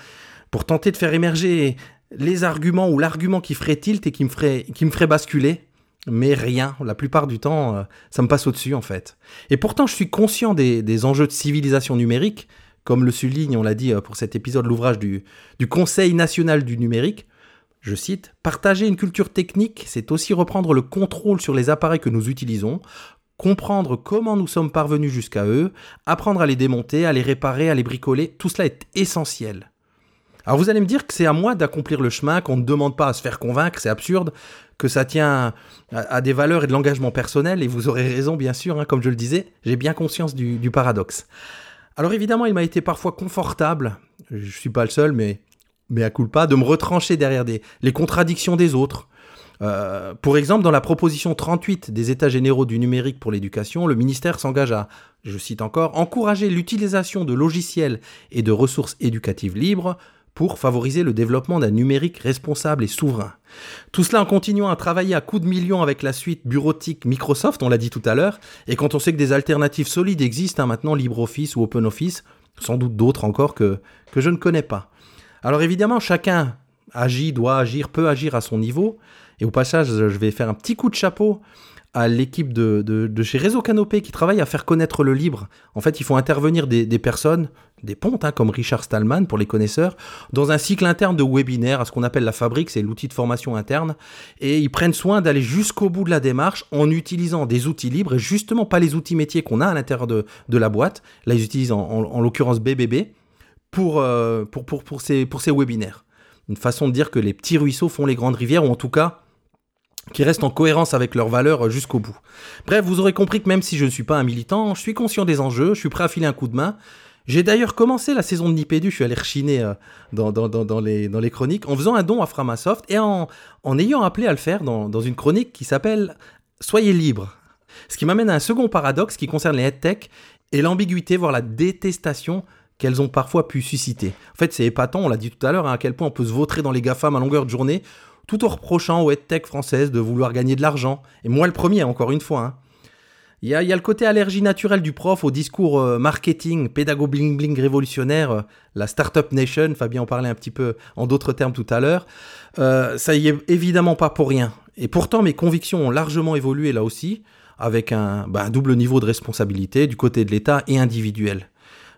pour tenter de faire émerger les arguments ou l'argument qui ferait tilt et qui me ferait, basculer. Mais rien, la plupart du temps, euh, ça me passe au-dessus en fait. Et pourtant, je suis conscient des, enjeux de civilisation numérique, comme le souligne, on l'a dit euh, pour cet épisode, l'ouvrage du Conseil national du numérique. Je cite, Partager une culture technique, c'est aussi reprendre le contrôle sur les appareils que nous utilisons, comprendre comment nous sommes parvenus jusqu'à eux, apprendre à les démonter, à les réparer, à les bricoler, tout cela est essentiel. Alors vous allez me dire que c'est à moi d'accomplir le chemin, qu'on ne demande pas à se faire convaincre, c'est absurde, que ça tient à, des valeurs et de l'engagement personnel, et vous aurez raison bien sûr, hein, comme je le disais, j'ai bien conscience du, du paradoxe. Alors évidemment, il m'a été parfois confortable, je ne suis pas le seul, mais mais à pas, de me retrancher derrière des, les contradictions des autres. Euh, pour exemple, dans la proposition 38 des États généraux du numérique pour l'éducation, le ministère s'engage à, je cite encore, encourager l'utilisation de logiciels et de ressources éducatives libres pour favoriser le développement d'un numérique responsable et souverain. Tout cela en continuant à travailler à coups de millions avec la suite bureautique Microsoft, on l'a dit tout à l'heure, et quand on sait que des alternatives solides existent hein, maintenant, LibreOffice ou OpenOffice, sans doute d'autres encore que, que je ne connais pas. Alors évidemment, chacun agit, doit agir, peut agir à son niveau. Et au passage, je vais faire un petit coup de chapeau à l'équipe de, chez Réseau Canopé qui travaille à faire connaître le livre. En fait, il faut intervenir des, personnes, des pontes, hein, comme Richard Stallman pour les connaisseurs, dans un cycle interne de webinaire, à ce qu'on appelle la fabrique, c'est l'outil de formation interne. Et ils prennent soin d'aller jusqu'au bout de la démarche en utilisant des outils libres et justement pas les outils métiers qu'on a à l'intérieur de, la boîte. Là, ils utilisent en, en, en l'occurrence BBB pour, euh, pour, pour, pour, ces, pour ces webinaires. Une façon de dire que les petits ruisseaux font les grandes rivières, ou en tout cas, qui restent en cohérence avec leurs valeurs jusqu'au bout. Bref, vous aurez compris que même si je ne suis pas un militant, je suis conscient des enjeux, je suis prêt à filer un coup de main. J'ai d'ailleurs commencé la saison de Nipédu, je suis allé rechiner euh, dans, dans, dans, dans, les, dans les chroniques, en faisant un don à Framasoft et en, en ayant appelé à le faire dans, dans une chronique qui s'appelle Soyez libre. Ce qui m'amène à un second paradoxe qui concerne les headtech et l'ambiguïté, voire la détestation qu'elles ont parfois pu susciter. En fait, c'est épatant, on l'a dit tout à l'heure, hein, à quel point on peut se vautrer dans les GAFAM à longueur de journée tout en reprochant aux tech françaises de vouloir gagner de l'argent. Et moi le premier, encore une fois. Hein. Il, y a, le côté allergie naturelle du prof au discours euh, marketing, pédago bling bling révolutionnaire, euh, la Startup Nation, Fabien en parlait un petit peu en d'autres termes tout à l'heure. Euh, ça y est évidemment pas pour rien. Et pourtant mes convictions ont largement évolué là aussi, avec un, bah, un double niveau de responsabilité du côté de l'État et individuel.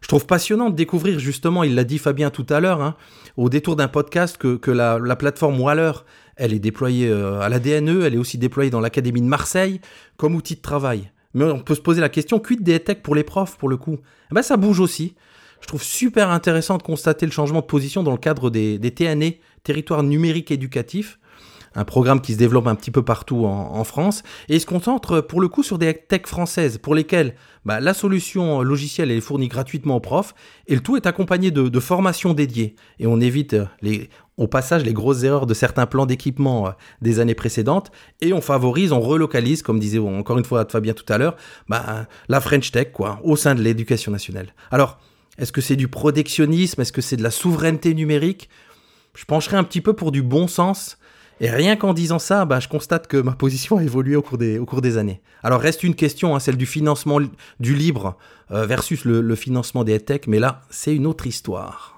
Je trouve passionnant de découvrir justement, il l'a dit Fabien tout à l'heure, hein, au détour d'un podcast, que, la, plateforme Waller, elle est déployée euh, à la DNE, elle est aussi déployée dans l'Académie de Marseille comme outil de travail. Mais on peut se poser la question, quid des tech pour les profs pour le coup? Eh ben, Ça bouge aussi. Je trouve super intéressant de constater le changement de position dans le cadre des, des TNE, territoires numériques éducatifs, un programme qui se développe un petit peu partout en, France, et se concentre pour le coup sur des techs françaises pour lesquelles bah, la solution logicielle est fournie gratuitement aux profs, et le tout est accompagné de, formations dédiées. Et on évite les, au passage les grosses erreurs de certains plans d'équipement euh, des années précédentes, et on favorise, on relocalise, comme disait encore une fois Fabien tout à l'heure, bah, la French Tech quoi, au sein de l'éducation nationale. Alors, est-ce que c'est du protectionnisme? Est-ce que c'est de la souveraineté numérique? Je pencherai un petit peu pour du bon sens et rien qu'en disant ça, bah, je constate que ma position a évolué au cours des, au cours des années. Alors reste une question, hein, celle du financement du libre euh, versus le, le financement des tech, mais là, c'est une autre histoire.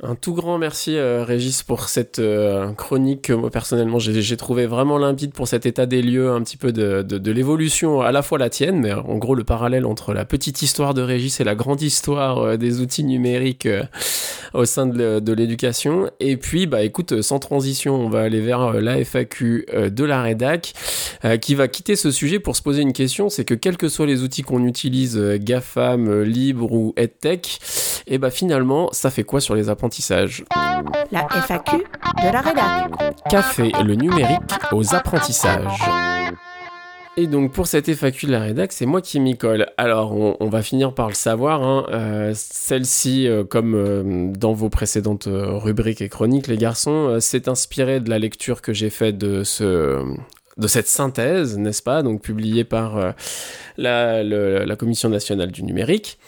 Un tout grand merci euh, Régis pour cette euh, chronique que moi personnellement j'ai trouvé vraiment limpide pour cet état des lieux, un petit peu de, l'évolution, à la fois la tienne, mais en gros le parallèle entre la petite histoire de Régis et la grande histoire euh, des outils numériques au sein de l'éducation. Et puis bah écoute, sans transition, on va aller vers la FAQ de la rédac qui va quitter ce sujet pour se poser une question, c'est que quels que soient les outils qu'on utilise, GAFAM, Libre ou EdTech, et bah finalement ça fait quoi sur les apprentissages la FAQ de la rédac. Qu'a fait le numérique aux apprentissages et donc pour cette FAQ de la rédac, c'est moi qui m'y colle. Alors on, on, va finir par le savoir. Hein. Euh, Celle-ci, euh, comme euh, dans vos précédentes rubriques et chroniques, les garçons, s'est inspirée de la lecture que j'ai faite de ce de cette synthèse, n'est-ce pas, donc publiée par euh, la, la, Commission nationale du numérique.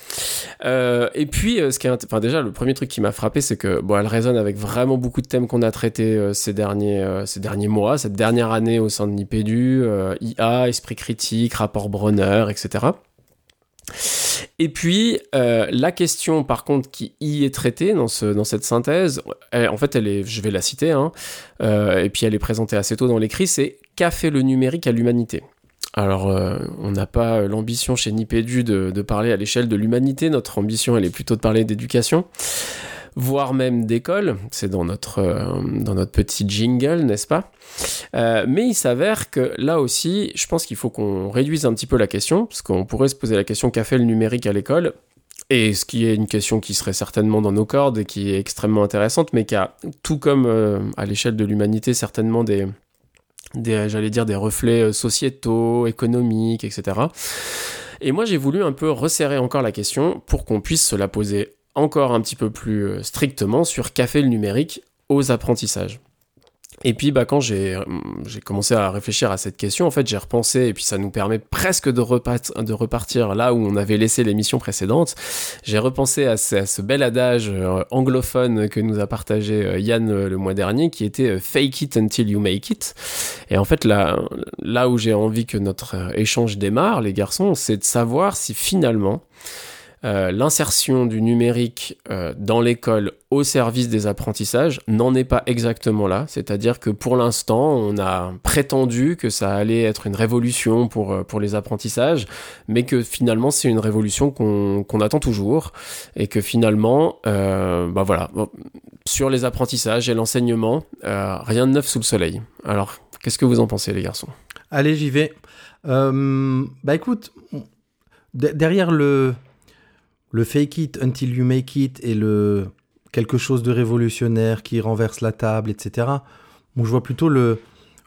Euh, et puis, euh, ce qui est, enfin déjà, le premier truc qui m'a frappé, c'est que bon, elle résonne avec vraiment beaucoup de thèmes qu'on a traités ces derniers ces derniers mois, cette dernière année au sein de Nipédu, IA, esprit critique, rapport Bronner, etc. Et puis, euh, la question, par contre, qui y est traitée dans, ce, dans cette synthèse, en fait, elle est, je vais la citer, hein, euh, et puis elle est présentée assez tôt dans l'écrit, c'est Qu'a fait le numérique à l'humanité? Alors, euh, on n'a pas l'ambition chez Nipédu de parler à l'échelle de l'humanité, notre ambition, elle est plutôt de parler d'éducation voire même d'école. C'est dans notre, euh, dans notre petit jingle, n'est-ce pas? Euh, Mais il s'avère que là aussi, je pense qu'il faut qu'on réduise un petit peu la question, parce qu'on pourrait se poser la question qu'a fait le numérique à l'école? Et ce qui est une question qui serait certainement dans nos cordes et qui est extrêmement intéressante, mais qui a, tout comme euh, à l'échelle de l'humanité, certainement des, des j'allais dire, des reflets sociétaux, économiques, etc. Et moi, j'ai voulu un peu resserrer encore la question pour qu'on puisse se la poser encore un petit peu plus strictement sur fait le numérique aux apprentissages. Et puis bah, quand j'ai commencé à réfléchir à cette question, en fait j'ai repensé, et puis ça nous permet presque de, repartir, là où on avait laissé l'émission précédente, j'ai repensé à ce, à ce, bel adage euh, anglophone que nous a partagé euh, Yann euh, le mois dernier, qui était « fake it until you make it ». Et en fait là, là où j'ai envie que notre échange démarre, les garçons, c'est de savoir si finalement euh, l'insertion du numérique euh, dans l'école au service des apprentissages n'en est pas exactement là. C'est-à-dire que pour l'instant, on a prétendu que ça allait être une révolution pour, euh, pour les apprentissages, mais que finalement c'est une révolution qu'on attend toujours et que finalement, bah voilà, sur les apprentissages et l'enseignement, rien de neuf sous le soleil. Alors, qu'est-ce que vous en pensez les garçons? Allez, j'y vais. Bah écoute, de- derrière le, le fake it until you make it et le quelque chose de révolutionnaire qui renverse la table, etc. Moi, je vois plutôt le,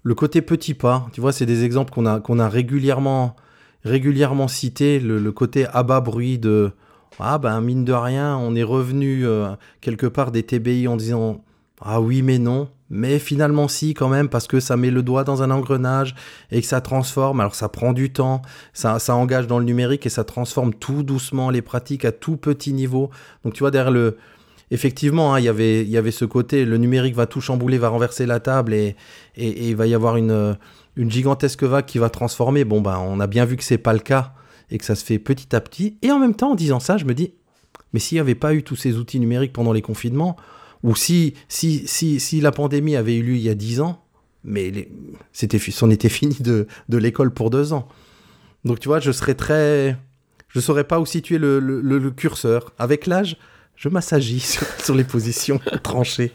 le côté petit pas. Tu vois, c'est des exemples qu'on a, qu'on a régulièrement, régulièrement cités. Le, le côté abat bruit de ah ben mine de rien, on est revenu euh, quelque part des TBI en disant ah oui mais non, mais finalement si quand même parce que ça met le doigt dans un engrenage et que ça transforme. Alors ça prend du temps, ça, engage dans le numérique et ça transforme tout doucement les pratiques à tout petit niveau. Donc tu vois derrière le effectivement, hein, il y avait il y avait ce côté le numérique va tout chambouler, va renverser la table et et, et il va y avoir une une gigantesque vague qui va transformer. Bon ben on a bien vu que c'est pas le cas et que ça se fait petit à petit. Et en même temps en disant ça, je me dis mais s'il n'y avait pas eu tous ces outils numériques pendant les confinements ou si si si si la pandémie avait eu lieu il y a 10 ans, mais c'en était fini de, de l'école pour deux ans. Donc tu vois, je serais très, je saurais pas où situer le, le- curseur. Avec l'âge, je m'assagis [LAUGHS] sur, les positions [LAUGHS] tranchées.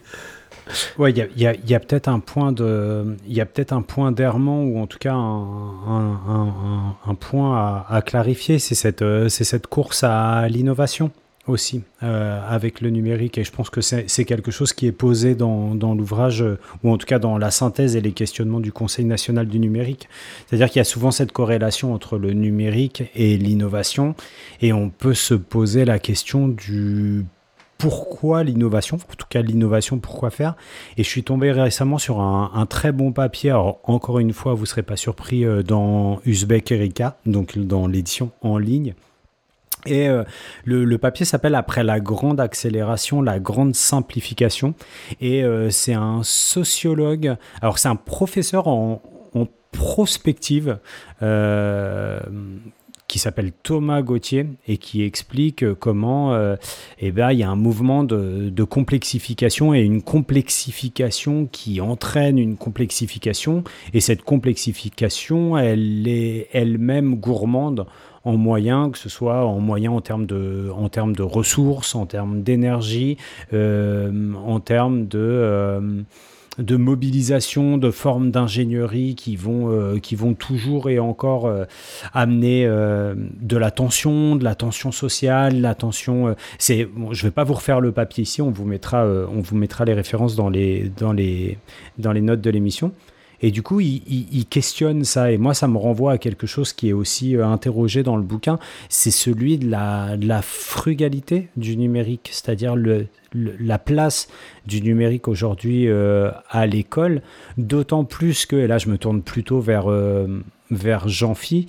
Ouais, il y a, a- a peut-être un point de, il y a peut-être un point d'errement ou en tout cas un, un- un- point à, à clarifier, c'est cette, euh, c'est cette course à l'innovation aussi euh, avec le numérique et je pense que c'est quelque chose qui est posé dans, l'ouvrage euh, ou en tout cas dans la synthèse et les questionnements du Conseil national du numérique. C'est-à-dire qu'il y a souvent cette corrélation entre le numérique et l'innovation et on peut se poser la question du pourquoi l'innovation, en tout cas l'innovation, pourquoi faire. Et je suis tombé récemment sur un, très bon papier, encore une fois, vous ne serez pas surpris, euh, dans Uzbek Erika, donc dans l'édition en ligne. Et euh, le, papier s'appelle Après la grande accélération, la grande simplification. Et euh, c'est un sociologue, alors c'est un professeur en, prospective. euh, qui s'appelle Thomas Gauthier et qui explique comment eh ben, il y a un mouvement de, de complexification et une complexification qui entraîne une complexification et cette complexification elle est elle-même gourmande en moyens, que ce soit en moyens en termes de, en termes de ressources, en termes d'énergie, euh, en termes de, euh, de mobilisation, de formes d'ingénierie qui vont, euh, qui vont toujours et encore amener de la tension, de la tension sociale, la tension. c'est, bon, je vais pas vous refaire le papier ici, on vous mettra, on vous mettra les références dans les, dans les, dans les notes de l'émission. Et du coup, il, questionne ça. Et moi, ça me renvoie à quelque chose qui est aussi euh, interrogé dans le bouquin. C'est celui de la, frugalité du numérique, c'est-à-dire la place du numérique aujourd'hui euh, à l'école. D'autant plus que, et là, je me tourne plutôt vers, euh, vers Jean-Phi,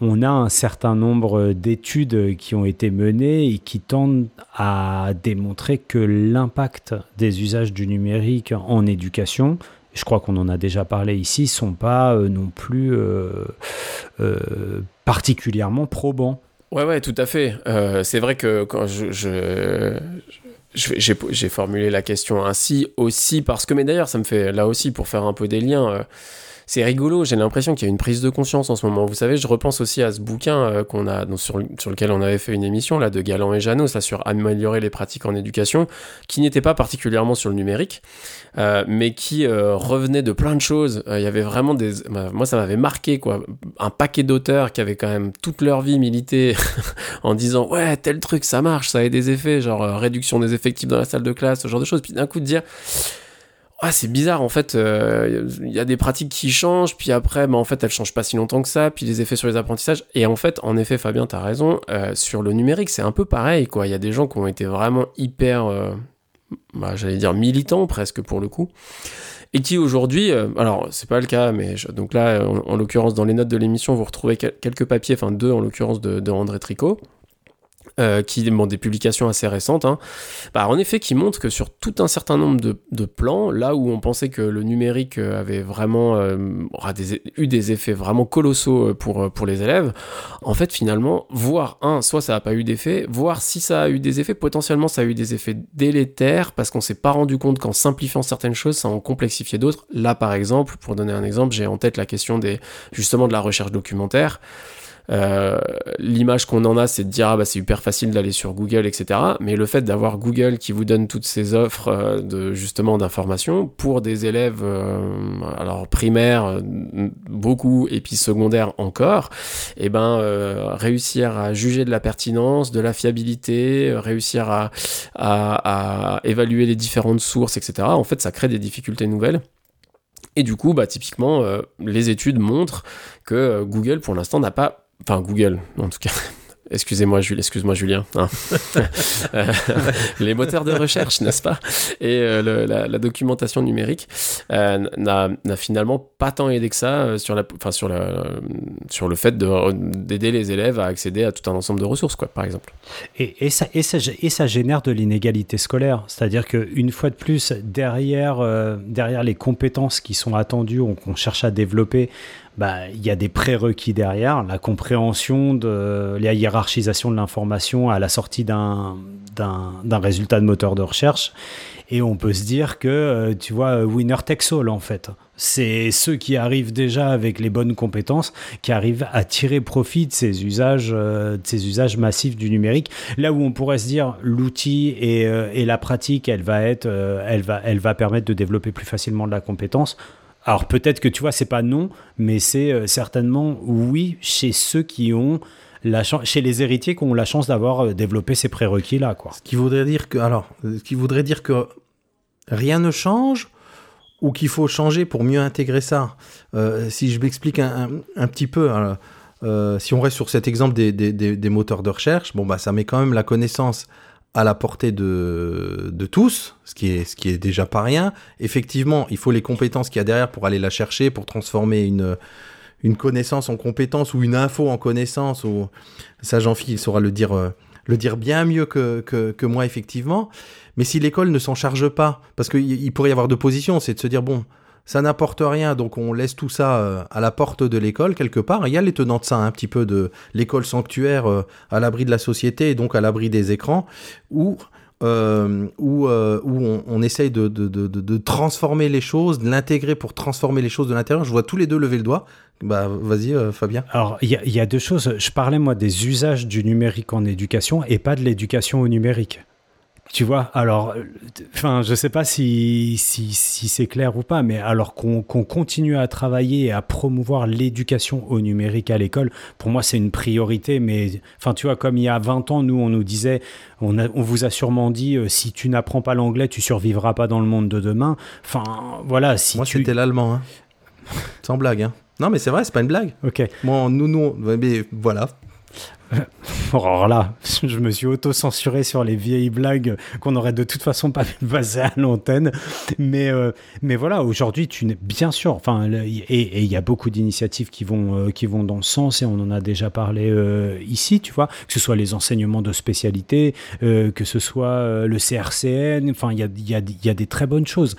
on a un certain nombre d'études qui ont été menées et qui tendent à démontrer que l'impact des usages du numérique en éducation, je crois qu'on en a déjà parlé ici, sont pas euh, non plus euh, euh, particulièrement probants. Ouais, ouais, tout à fait. C'est vrai que quand je, j'ai, formulé la question ainsi aussi parce que, mais d'ailleurs, ça me fait là aussi pour faire un peu des liens. C'est rigolo, j'ai l'impression qu'il y a une prise de conscience en ce moment. Vous savez, je repense aussi à ce bouquin euh, qu'on a, sur, lequel on avait fait une émission là de Galan et Jeannot, ça sur améliorer les pratiques en éducation, qui n'était pas particulièrement sur le numérique, euh, mais qui euh, revenait de plein de choses. Euh, Il y avait vraiment des, bah, moi ça m'avait marqué quoi, un paquet d'auteurs qui avaient quand même toute leur vie milité [LAUGHS] en disant ouais tel truc ça marche, ça a des effets, genre euh, réduction des effectifs dans la salle de classe, ce genre de choses. Puis d'un coup de dire ah c'est bizarre en fait, euh, il y a des pratiques qui changent, puis après bah, en fait elles changent pas si longtemps que ça, puis les effets sur les apprentissages. Et en fait en effet Fabien t'as raison, euh, sur le numérique c'est un peu pareil quoi. Il y a des gens qui ont été vraiment hyper, euh, bah, j'allais dire militants presque pour le coup et qui aujourd'hui, euh, alors c'est pas le cas, mais donc là, en, en l'occurrence, dans les notes de l'émission, vous retrouvez quel- quelques papiers, enfin deux en l'occurrence de, de André Tricot, euh, qui bon, des publications assez récentes, hein, bah, en effet, qui montrent que sur tout un certain nombre de, de, plans, là où on pensait que le numérique euh, avait vraiment euh, des, eu des effets vraiment colossaux euh, pour, pour les élèves, en fait, finalement, voir un, soit ça n'a pas eu d'effet, voir si ça a eu des effets, potentiellement ça a eu des effets délétères parce qu'on s'est pas rendu compte qu'en simplifiant certaines choses, ça en complexifiait d'autres. Là, par exemple, pour donner un exemple, j'ai en tête la question des justement de la recherche documentaire. Euh, l'image qu'on en a, c'est de dire ah bah c'est hyper facile d'aller sur Google, etc. Mais le fait d'avoir Google qui vous donne toutes ces offres euh, de justement d'informations pour des élèves, euh, alors primaires beaucoup et puis secondaires encore, et eh ben réussir à juger de la pertinence, de la fiabilité, réussir à, à, à évaluer les différentes sources, etc. En fait, ça crée des difficultés nouvelles. Et du coup, bah, typiquement, euh, les études montrent que euh, Google, pour l'instant, n'a pas enfin Google en tout cas. [LAUGHS] Excusez-moi, Jules, excuse-moi, Julien. Hein. Euh, [LAUGHS] [LAUGHS] les moteurs de recherche, n'est-ce pas? Et euh, le, la, la, documentation numérique euh, n'a finalement pas tant aidé que ça sur, la, enfin, sur, la, sur le fait d'aider les élèves à accéder à tout un ensemble de ressources, quoi, par exemple. Et, et, ça, et, ça, et ça génère de l'inégalité scolaire. C'est-à-dire qu'une fois de plus, derrière, derrière les compétences qui sont attendues, qu'on cherche à développer, bah, il y a des prérequis derrière, la compréhension de la hiérarchisation de l'information à la sortie d'un résultat de moteur de recherche. Et on peut se dire que, euh, tu vois, winner takes all en fait. C'est ceux qui arrivent déjà avec les bonnes compétences, qui arrivent à tirer profit de ces usages, euh, de ces usages massifs du numérique. Là où on pourrait se dire l'outil et, euh, et, la pratique, elle va être, elle va, elle va permettre de développer plus facilement de la compétence alors peut-être que tu vois, c'est pas non, mais c'est euh, certainement oui chez ceux qui ont la chez les héritiers qui ont la chance d'avoir euh, développé ces prérequis là, quoi. Ce qui voudrait dire que, alors, ce qui voudrait dire que rien ne change ou qu'il faut changer pour mieux intégrer ça? Euh, si je m'explique un, petit peu. si on reste sur cet exemple des, des, des, moteurs de recherche, bon bah ça met quand même la connaissance à la portée de, de tous, ce qui, est, ce qui est déjà pas rien. Effectivement, il faut les compétences qu'il y a derrière pour aller la chercher, pour transformer une, une connaissance en compétence ou une info en connaissance. Ou... Ça, Jean-Philippe saura le dire, euh, le dire bien mieux que, que, que moi, effectivement. Mais si l'école ne s'en charge pas, parce qu'il pourrait y avoir deux positions, c'est de se dire, bon, ça n'apporte rien, donc on laisse tout ça euh, à la porte de l'école quelque part. Il y a les tenants de ça, un petit peu de l'école sanctuaire euh, à l'abri de la société et donc à l'abri des écrans, où, euh, où, où on, essaye de, de, de, transformer les choses, de l'intégrer pour transformer les choses de l'intérieur. Je vois tous les deux lever le doigt. Bah, vas-y, Fabien. Alors, il y, a deux choses. Je parlais, moi, des usages du numérique en éducation et pas de l'éducation au numérique. Tu vois, alors, enfin, je sais pas si, si, si c'est clair ou pas, mais alors qu'on qu continue à travailler et à promouvoir l'éducation au numérique à l'école, pour moi, c'est une priorité. Mais, enfin, tu vois, comme il y a 20 ans, nous, on nous disait, on, a, on vous a sûrement dit, euh, si tu n'apprends pas l'anglais, tu survivras pas dans le monde de demain. Enfin, voilà. Si moi, tu... c'était l'allemand, hein. sans blague. Hein. Non, mais c'est vrai, c'est pas une blague. Ok. Moi, nous, nous, mais voilà. [LAUGHS] Alors là, [LAUGHS] je me suis auto-censuré sur les vieilles blagues qu'on aurait de toute façon pas pu passer à l'antenne. Mais, euh, mais voilà, aujourd'hui, tu bien sûr, enfin, et il y a beaucoup d'initiatives qui vont, euh, qui vont dans ce sens et on en a déjà parlé euh, ici, tu vois, que ce soit les enseignements de spécialité, que ce soit le CRCN, enfin, il y a, y, a, y a des très bonnes choses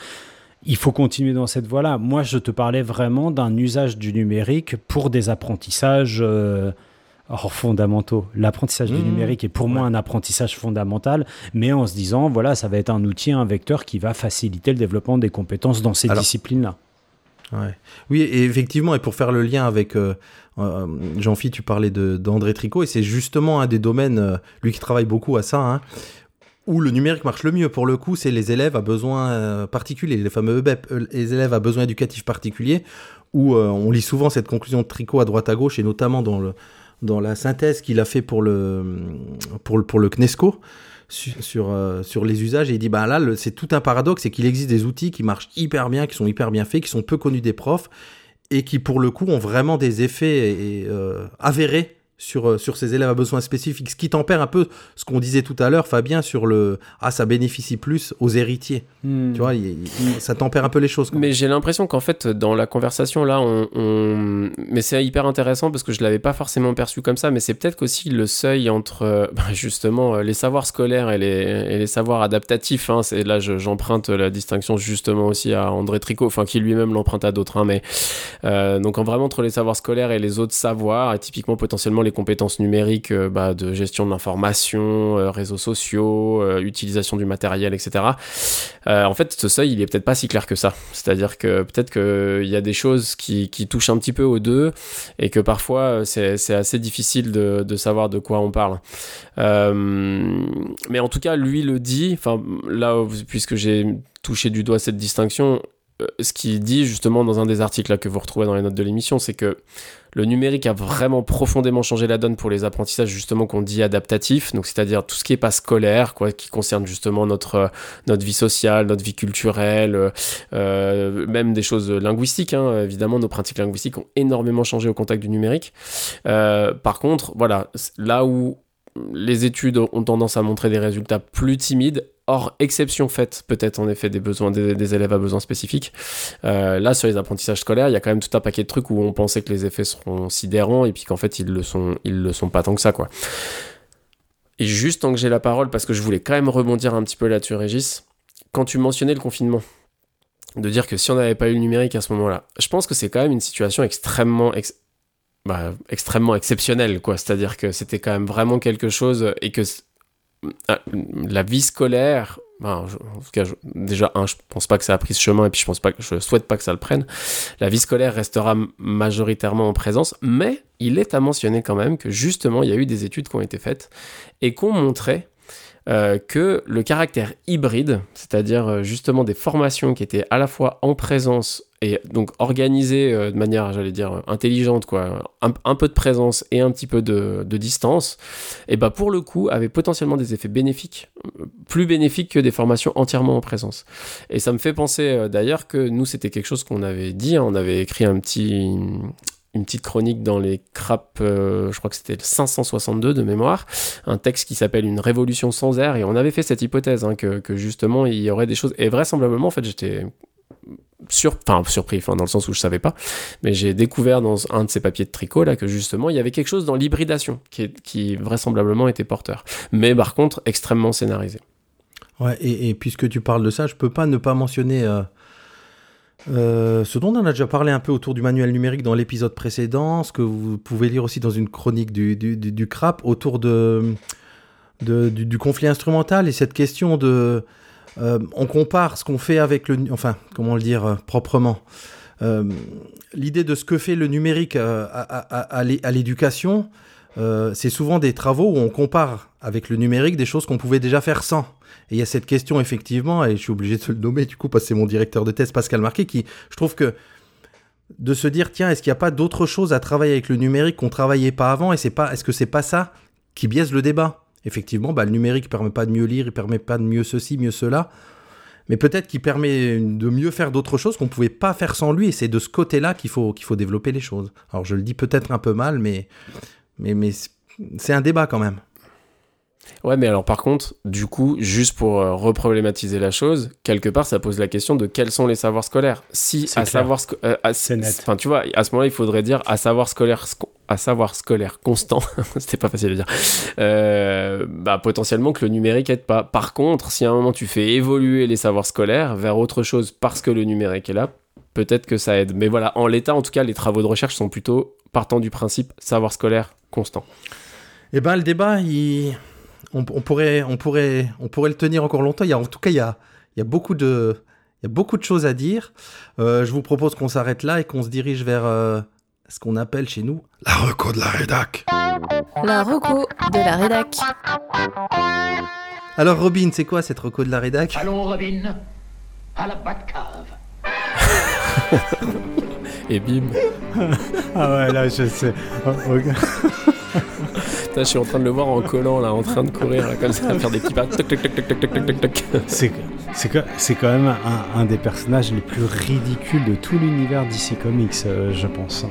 il faut continuer dans cette voie-là. Moi, je te parlais vraiment d'un usage du numérique pour des apprentissages or fondamentaux. L'apprentissage mmh, du numérique est pour ouais. moi un apprentissage fondamental, mais en se disant, voilà, ça va être un outil, un vecteur qui va faciliter le développement des compétences dans ces disciplines-là. Ouais. Oui, et effectivement, et pour faire le lien avec euh, euh, Jean-Phi, tu parlais d'André Tricot, et c'est justement un des domaines, euh, lui qui travaille beaucoup à ça, hein, où le numérique marche le mieux. Pour le coup, c'est les élèves à besoin euh, particulier, les fameux EBEP, les élèves à besoin éducatif particulier, où on lit souvent cette conclusion de Tricot à droite à gauche, et notamment dans, le, dans la synthèse qu'il a fait pour le, pour le, CNESCO. Euh, sur, les usages il dit bah là c'est tout un paradoxe c'est qu'il existe des outils qui marchent hyper bien qui sont hyper bien faits qui sont peu connus des profs et qui pour le coup ont vraiment des effets et, et, euh, avérés sur, euh, sur ces élèves à besoins spécifiques, ce qui tempère un peu ce qu'on disait tout à l'heure, Fabien, sur le ah ça bénéficie plus aux héritiers. Hmm. Tu vois, il- il- ça tempère un peu les choses. quoi. Mais j'ai l'impression qu'en fait, dans la conversation là, on, on- mais c'est hyper intéressant parce que je l'avais pas forcément perçu comme ça, mais c'est peut-être qu'aussi le seuil entre euh, [LAUGHS] bah, justement euh, les savoirs scolaires et les, et les savoirs adaptatifs. Hein, c'est là, je- j'emprunte la distinction justement aussi à André Tricot, enfin qui lui-même l'emprunte à d'autres. hein, mais euh, donc en vraiment entre les savoirs scolaires et les autres savoirs, et typiquement potentiellement les compétences numériques euh, bah, de gestion de l'information, euh, réseaux sociaux, euh, utilisation du matériel, etc. En fait, ce seuil, il est peut-être pas si clair que ça. C'est-à-dire que peut-être qu'il y a des choses qui, qui touchent un petit peu aux deux et que parfois c'est assez difficile de, de savoir de quoi on parle. Mais en tout cas, lui le dit, enfin là, puisque j'ai touché du doigt cette distinction, ce qu'il dit justement dans un des articles que vous retrouvez dans les notes de l'émission, c'est que le numérique a vraiment profondément changé la donne pour les apprentissages justement qu'on dit adaptatifs, donc c'est-à-dire tout ce qui est pas scolaire, quoi, qui concerne justement notre euh, notre vie sociale, notre vie culturelle, euh, euh, même des choses linguistiques. hein. Évidemment, nos pratiques linguistiques ont énormément changé au contact du numérique. Par contre, voilà, là où les études ont tendance à montrer des résultats plus timides, hors exception faite peut-être en effet des besoins des, élèves à besoins spécifiques. Euh, là, sur les apprentissages scolaires, il y a quand même tout un paquet de trucs où on pensait que les effets seront sidérants et puis qu'en fait ils le sont, ils le sont pas tant que ça quoi. Et juste tant que j'ai la parole, parce que je voulais quand même rebondir un petit peu là-dessus, Régis, quand tu mentionnais le confinement, de dire que si on n'avait pas eu le numérique à ce moment-là, je pense que c'est quand même une situation extrêmement, ex- bah, extrêmement exceptionnelle, quoi. C'est-à-dire que c'était quand même vraiment quelque chose et que la vie scolaire, en tout cas, déjà, un, je pense pas que ça a pris ce chemin et puis je pense pas je souhaite pas que ça le prenne. La vie scolaire restera majoritairement en présence, mais il est à mentionner quand même que justement, il y a eu des études qui ont été faites et qu'on montrait euh, que le caractère hybride, c'est-à-dire euh, justement des formations qui étaient à la fois en présence et donc organisées euh, de manière, j'allais dire, intelligente, quoi, un, peu de présence et un petit peu de, distance, et bah pour le coup, avait potentiellement des effets bénéfiques, euh, plus bénéfiques que des formations entièrement en présence. Et ça me fait penser euh, d'ailleurs que nous, c'était quelque chose qu'on avait dit, hein, on avait écrit un petit une petite chronique dans les crap, euh, je crois que c'était le 562 de mémoire, un texte qui s'appelle Une révolution sans air, et on avait fait cette hypothèse, hein, que justement il y aurait des choses, et vraisemblablement en fait j'étais sur, surpris, dans le sens où je savais pas, mais j'ai découvert dans un de ces papiers de tricot là que justement il y avait quelque chose dans l'hybridation qui, qui vraisemblablement était porteur, mais par contre extrêmement scénarisé. Ouais, et, puisque tu parles de ça, je peux pas ne pas mentionner euh, euh, ce dont on a déjà parlé un peu autour du manuel numérique dans l'épisode précédent, ce que vous pouvez lire aussi dans une chronique du, du, du- CRAP autour de, de- du conflit instrumental et cette question de... euh, on compare ce qu'on fait avec le... Enfin, comment le dire euh, proprement Euh, L'idée de ce que fait le numérique à, à- à- à l'é- à l'éducation, c'est souvent des travaux où on compare avec le numérique des choses qu'on pouvait déjà faire sans. Et il y a cette question, effectivement, et je suis obligé de le nommer, du coup, parce que c'est mon directeur de thèse, Pascal Marquet, qui, je trouve que de se dire, tiens, est-ce qu'il n'y a pas d'autre chose à travailler avec le numérique qu'on travaillait pas avant, et c'est pas, est-ce que c'est pas ça qui biaise le débat? Effectivement, bah, le numérique permet pas de mieux lire, il permet pas de mieux ceci, mieux cela, mais peut-être qu'il permet de mieux faire d'autres choses qu'on pouvait pas faire sans lui, et c'est de ce côté-là qu'il faut, qu'il faut développer les choses. Alors, je le dis peut-être un peu mal, mais, mais, mais c'est un débat quand même. Ouais, mais alors par contre, du coup, juste pour euh, reproblématiser la chose, quelque part, ça pose la question de quels sont les savoirs scolaires. Si C'est à clair. savoir, sco- euh, à- C'est net. Enfin, tu vois, à ce moment-là, il faudrait dire à savoir scolaire, sco- à savoir scolaire constant. [LAUGHS] C'était pas facile à dire. Euh, bah, potentiellement que le numérique aide pas. Par contre, si à un moment tu fais évoluer les savoirs scolaires vers autre chose parce que le numérique est là, peut-être que ça aide. Mais voilà, en l'état, en tout cas, les travaux de recherche sont plutôt partant du principe savoir scolaire constant. Eh ben, le débat, on, on pourrait, on, pourrait, on pourrait le tenir encore longtemps. Il y a, en tout cas, il y a, il y a beaucoup de... Il y a beaucoup de choses à dire. Euh, je vous propose qu'on s'arrête là et qu'on se dirige vers euh, ce qu'on appelle chez nous la reco de la rédac. La reco de la rédac. Alors Robin, c'est quoi cette reco de la rédac? Allons, Robin, à la Batcave. Et bim. Ah ouais, là, je sais. [LAUGHS] Je suis en train de le voir en collant, là, en train de courir, là, comme ça, à faire des petits pas. C'est, c'est, c'est quand même un, des personnages les plus ridicules de tout l'univers DC Comics, euh, je pense.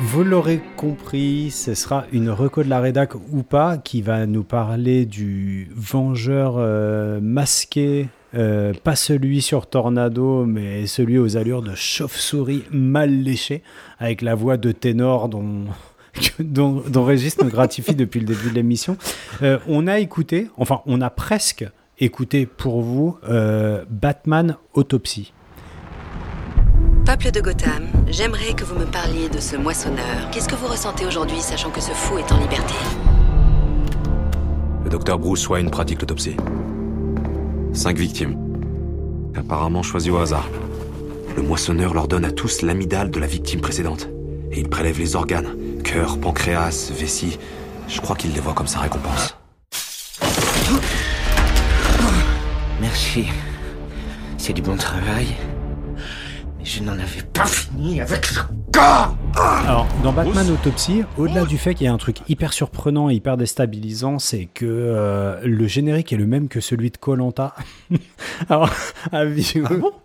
Vous l'aurez compris, ce sera une reco de la rédac ou pas qui va nous parler du vengeur euh, masqué euh, pas celui sur Tornado, mais celui aux allures de chauve-souris mal léché, avec la voix de ténor dont [LAUGHS] dont, dont Régis nous gratifie depuis le début de l'émission. Euh, on a écouté, enfin on a presque écouté pour vous euh, Batman Autopsie. Peuple de Gotham, j'aimerais que vous me parliez de ce moissonneur. Qu'est-ce que vous ressentez aujourd'hui, sachant que ce fou est en liberté? Le docteur Bruce Wayne pratique l'autopsie. Cinq victimes. Apparemment choisies au hasard. Le moissonneur leur donne à tous l'amidale de la victime précédente. Et il prélève les organes. Cœur, pancréas, vessie. Je crois qu'il les voit comme sa récompense. Merci. C'est du bon travail. Mais je n'en avais pas fini avec ce gars Alors, dans Batman Autopsie, au-delà du fait qu'il y a un truc hyper surprenant et hyper déstabilisant, c'est que euh, le générique est le même que celui de Colanta. [LAUGHS] Alors, avis,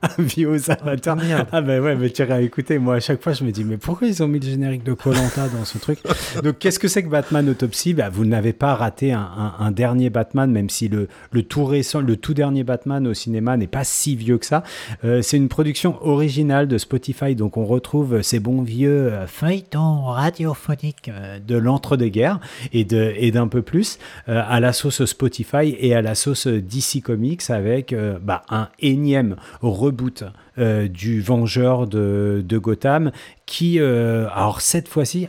avis aux amateurs. Ah, ben ouais, mais tu écouter. Moi, à chaque fois, je me dis, mais pourquoi ils ont mis le générique de Colanta dans ce truc? Donc, qu'est-ce que c'est que Batman Autopsie? Bah, Vous n'avez pas raté un, un- un dernier Batman, même si le, le tout récent, le tout dernier Batman au cinéma n'est pas si vieux que ça. Euh, c'est une production originale de Spotify, donc on retrouve ces bons vieux feuilletons radiophoniques euh, de l'entre-deux-guerres et de- et d'un peu plus euh, à la sauce Spotify et à la sauce DC Comics avec euh, bah, un énième reboot euh, du Vengeur de, de Gotham qui, euh, alors cette fois-ci,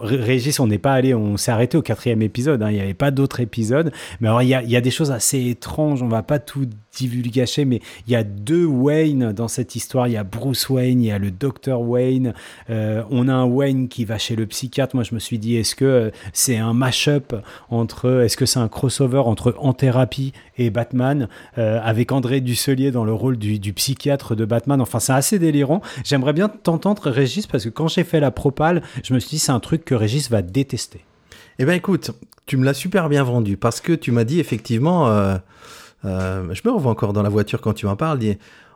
Régis, on n'est pas allé, on s'est arrêté au quatrième épisode, hein, il n'y avait pas d'autres épisodes, mais alors il y a, y a des choses assez étranges, on va pas tout divulgacher, mais il y a deux Wayne dans cette histoire, il y a Bruce Wayne, il y a le Dr Wayne, euh, on a un Wayne qui va chez le psychiatre, moi je me suis dit, est-ce que c'est un mash-up entre, est-ce que c'est un crossover entre En Thérapie et Batman, avec André Dusselier dans le rôle du, du psychiatre de Batman, enfin c'est assez délirant, j'aimerais bien t'entendre Régis, parce que quand j'ai fait la propale, je me suis dit, c'est un truc que Régis va détester. Eh ben écoute, tu me l'as super bien vendu parce que tu m'as dit effectivement, euh, euh, je me revois encore dans la voiture quand tu m'en parles.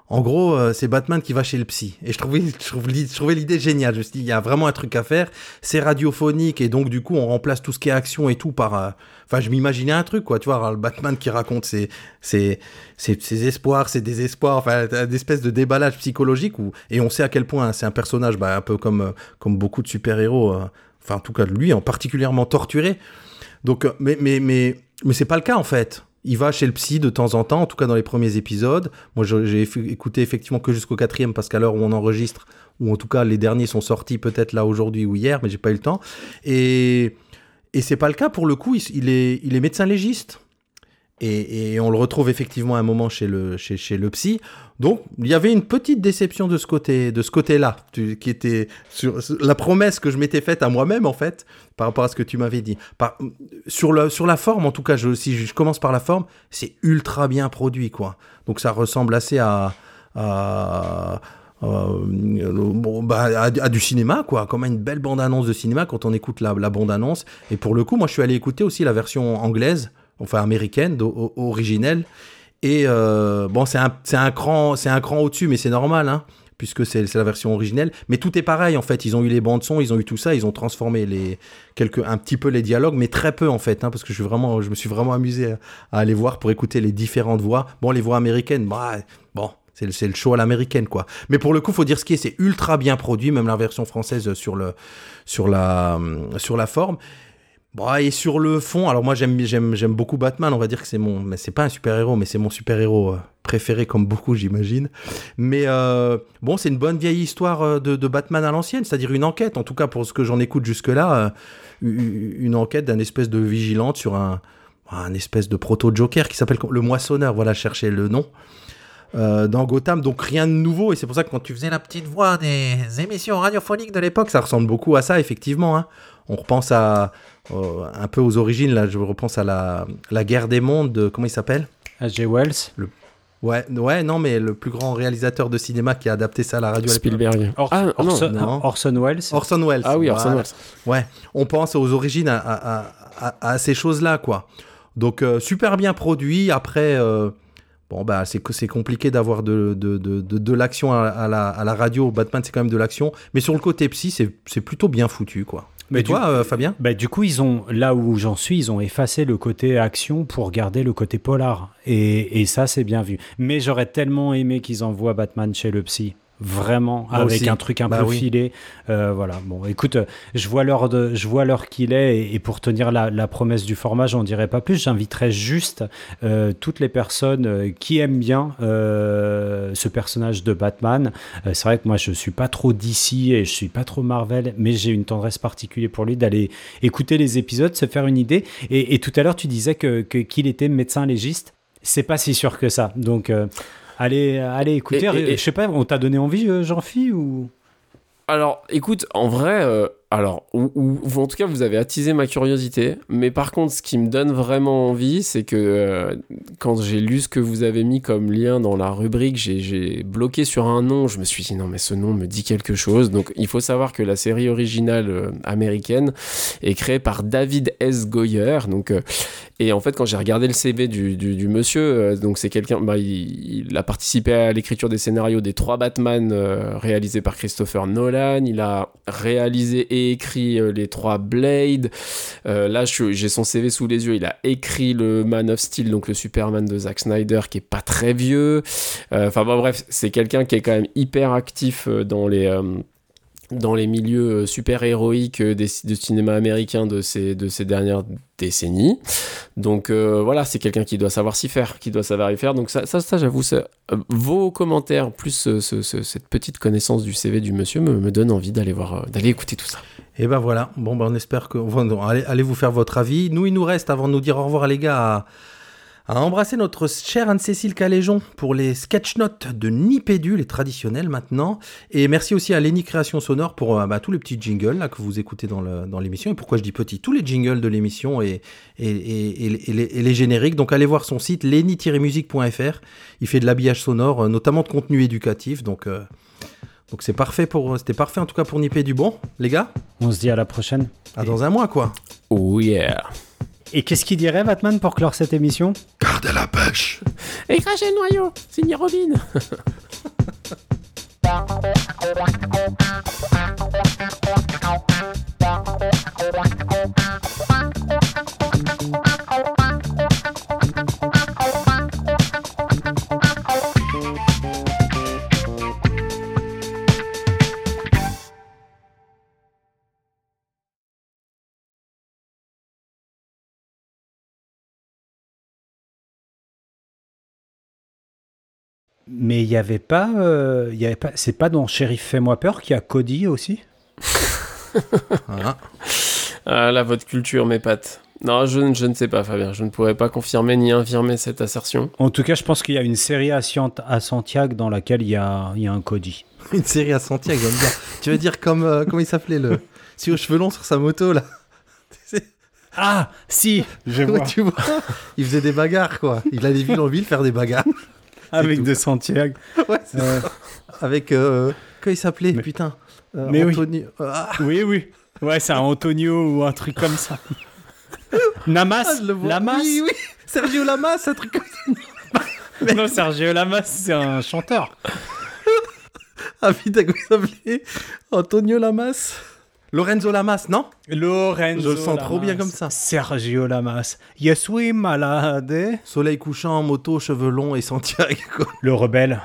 en gros, euh, c'est Batman qui va chez le psy. Et je trouvais, je trouvais l'idée géniale. Je me suis dit, il y a vraiment un truc à faire. C'est radiophonique et donc du coup, on remplace tout ce qui est action et tout par. Enfin, je m'imaginais un truc, quoi. Tu vois, le Batman qui raconte ses, ses, ses, espoirs, ses désespoirs, enfin, une espèce de déballage psychologique où, et on sait à quel point hein, c'est un personnage, bah, un peu comme, euh, comme beaucoup de super-héros. euh, enfin, en tout cas, lui, en particulièrement torturé. Donc, euh, mais, mais, mais, mais c'est pas le cas en fait. Il va chez le psy de temps en temps, en tout cas dans les premiers épisodes. Moi, j'ai écouté effectivement que jusqu'au quatrième parce qu'à l'heure où on enregistre, ou en tout cas les derniers sont sortis peut-être là aujourd'hui ou hier, mais j'ai pas eu le temps. Et, et c'est pas le cas pour le coup. Il, est, médecin légiste. Et, on le retrouve effectivement à un moment chez le, psy. Donc, il y avait une petite déception de ce côté-là, qui était sur la promesse que je m'étais faite à moi-même en fait, par rapport à ce que tu m'avais dit. Sur la forme, en tout cas, si je commence par la forme, c'est ultra bien produit, quoi. Donc, ça ressemble assez à, bon, bah, à, du cinéma, quoi, comme une belle bande-annonce de cinéma quand on écoute la, bande-annonce. Et pour le coup, moi, je suis allé écouter aussi la version anglaise, enfin américaine, originelle. Et euh, bon, c'est un, cran, c'est un cran au-dessus, mais c'est normal, hein, puisque c'est c'est la version originelle. Mais tout est pareil, en fait. Ils ont eu les bandes son, ils ont eu tout ça, ils ont transformé les quelques, un petit peu les dialogues, mais très peu en fait, hein, parce que je suis vraiment, je me suis vraiment amusé à, à aller voir pour écouter les différentes voix. Bon, les voix américaines, bah, bon. C'est le, show à l'américaine, quoi. Mais pour le coup, faut dire ce qui est, c'est ultra bien produit, même la version française sur, la, sur la forme. Et sur le fond, alors moi j'aime beaucoup Batman, on va dire que c'est mon mais c'est pas un super-héros mais c'est mon super-héros euh, préféré comme beaucoup j'imagine. Mais euh, bon, c'est une bonne vieille histoire euh, de, de Batman à l'ancienne, c'est-à-dire une enquête en tout cas pour ce que j'en écoute jusque-là, euh, une enquête d'un espèce de vigilante sur un un espèce de proto-Joker qui s'appelle le moissonneur, voilà, chercher le nom. Euh, dans Gotham, donc rien de nouveau, et c'est pour ça que quand tu faisais la petite voix des émissions radiophoniques de l'époque, ça ressemble beaucoup à ça, effectivement. hein. On repense à euh, un peu aux origines, là, je repense à la, la guerre des mondes de. Comment il s'appelle? H.G. Wells le... Ouais, ouais, non, mais le plus grand réalisateur de cinéma qui a adapté ça à la radio. Spielberg. Or- Ah. Orson, non. Orson Welles Orson Welles. Ah oui, Orson voilà. Welles. Ouais, on pense aux origines à, à- à- à- à ces choses-là, quoi. Donc, euh, super bien produit. Après, euh, Bon, bah, c'est c'est compliqué d'avoir de, de, de, de, de l'action à, à la, à la radio. Batman, c'est quand même de l'action. Mais sur le côté psy, c'est c'est plutôt bien foutu, quoi. Mais Et toi, euh, Fabien? Bah, du coup, ils ont, là où j'en suis, ils ont effacé le côté action pour garder le côté polar. Et, et ça, c'est bien vu. Mais j'aurais tellement aimé qu'ils envoient Batman chez le psy. Vraiment, Moi avec aussi. un truc un Bah peu oui. filé. Euh, voilà. Bon, écoute, euh, je vois l'heure de, je vois l'heure qu'il est, et, et pour tenir la, la promesse du format, j'en dirai pas plus. J'inviterai juste euh, toutes les personnes qui aiment bien euh, ce personnage de Batman. C'est vrai que moi, je suis pas trop d'ici et je suis pas trop Marvel, mais j'ai une tendresse particulière pour lui d'aller écouter les épisodes, se faire une idée. Et, et tout à l'heure, tu disais que qu'il était médecin légiste. C'est pas si sûr que ça. Donc, allez, allez écouter. Et- et- et- Je sais pas, on t'a donné envie, euh, Jean-Phi ou? Alors, écoute, en vrai, euh, alors, en tout cas, vous avez attisé ma curiosité. Mais par contre, ce qui me donne vraiment envie, c'est que euh, quand j'ai lu ce que vous avez mis comme lien dans la rubrique, j'ai- bloqué sur un nom. Je me suis dit, non, mais ce nom me dit quelque chose. Donc, il faut savoir que la série originale euh, américaine est créée par David S. Goyer. Donc, euh, et en fait, quand j'ai regardé le CV du, monsieur, donc c'est quelqu'un, bah, il, il a participé à l'écriture des scénarios des trois Batman réalisés par Christopher Nolan. Il a réalisé écrit euh, les trois Blade. Euh, là, j'ai son CV sous les yeux. Il a écrit le Man of Steel, donc le Superman de Zack Snyder, qui est pas très vieux. Euh, Enfin bon, bref, c'est quelqu'un qui est quand même hyper actif dans les dans les milieux euh, super héroïques euh, des, de cinéma américain de ces, de ces dernières décennies. Donc euh, voilà, c'est quelqu'un qui doit savoir s'y faire, qui doit savoir y faire. Donc ça, ça, j'avoue, euh, vos commentaires plus ce- ce- cette petite connaissance du CV du monsieur me, me donne envie d'aller voir, d'aller écouter tout ça. Et ben voilà. Bon, ben on espère que. allez, vous faire votre avis. Nous, il nous reste, avant de nous dire au revoir, les gars, à embrasser notre chère Anne-Cécile Caléjon pour les sketch notes de Nipédu, les traditionnels maintenant. Et merci aussi à Lenny Création Sonore pour euh, bah, tous les petits jingles là, que vous écoutez dans l'émission. et pourquoi je dis petit? Tous les jingles de l'émission et, et, et- et- et les, et les génériques. Donc allez voir son site lenny-musique.fr. Il fait de l'habillage sonore, euh, notamment de contenu éducatif. Donc. euh, donc c'est parfait pour, c'était parfait en tout cas pour Nipédu. Bon, les gars, on se dit à la prochaine. à dans un mois quoi. Oh yeah Et qu'est-ce qu'il dirait Batman pour clore cette émission? Garde la pêche. Et cracher le noyau, signé Robin [LAUGHS] Mais il y avait pas, euh, il y avait pas, c'est pas dans Shérif Fais-moi peur qu'il y a Cody aussi? Voilà. [LAUGHS] Ah là, votre culture m'épate. Non, je, ne- je ne sais pas, Fabien. Je ne pourrais pas confirmer ni infirmer cette assertion. En tout cas, je pense qu'il y a une série à, à Santiago dans laquelle il y a, il y a un Cody. [LAUGHS] Une série à Santiago, j'aime bien. tu veux dire comme euh, comment il s'appelait le [LAUGHS] si aux cheveux longs sur sa moto là. Ah, si, je vois. tu vois, il faisait des bagarres quoi. Il allait ville en ville faire des bagarres. Avec de Santiago. [LAUGHS] Ouais, Euh. Avec euh, comment il s'appelait Mais- putain. euh, Mais oui. Anthony- ah, oui, oui. Ouais, c'est un Antonio ou un truc comme ça. [LAUGHS] Namas ah. Lamas? Oui oui. Sergio Lamas, un truc comme ça. [LAUGHS] Non, Sergio Lamas, c'est un chanteur. Ah putain, comment il s'appelait? Antonio Lamas? Lorenzo Lamas, non? Lorenzo Je le sens trop bien comme ça. Sergio Lamas. Je suis malade. Soleil couchant, moto, cheveux longs et Santiago. Le rebelle.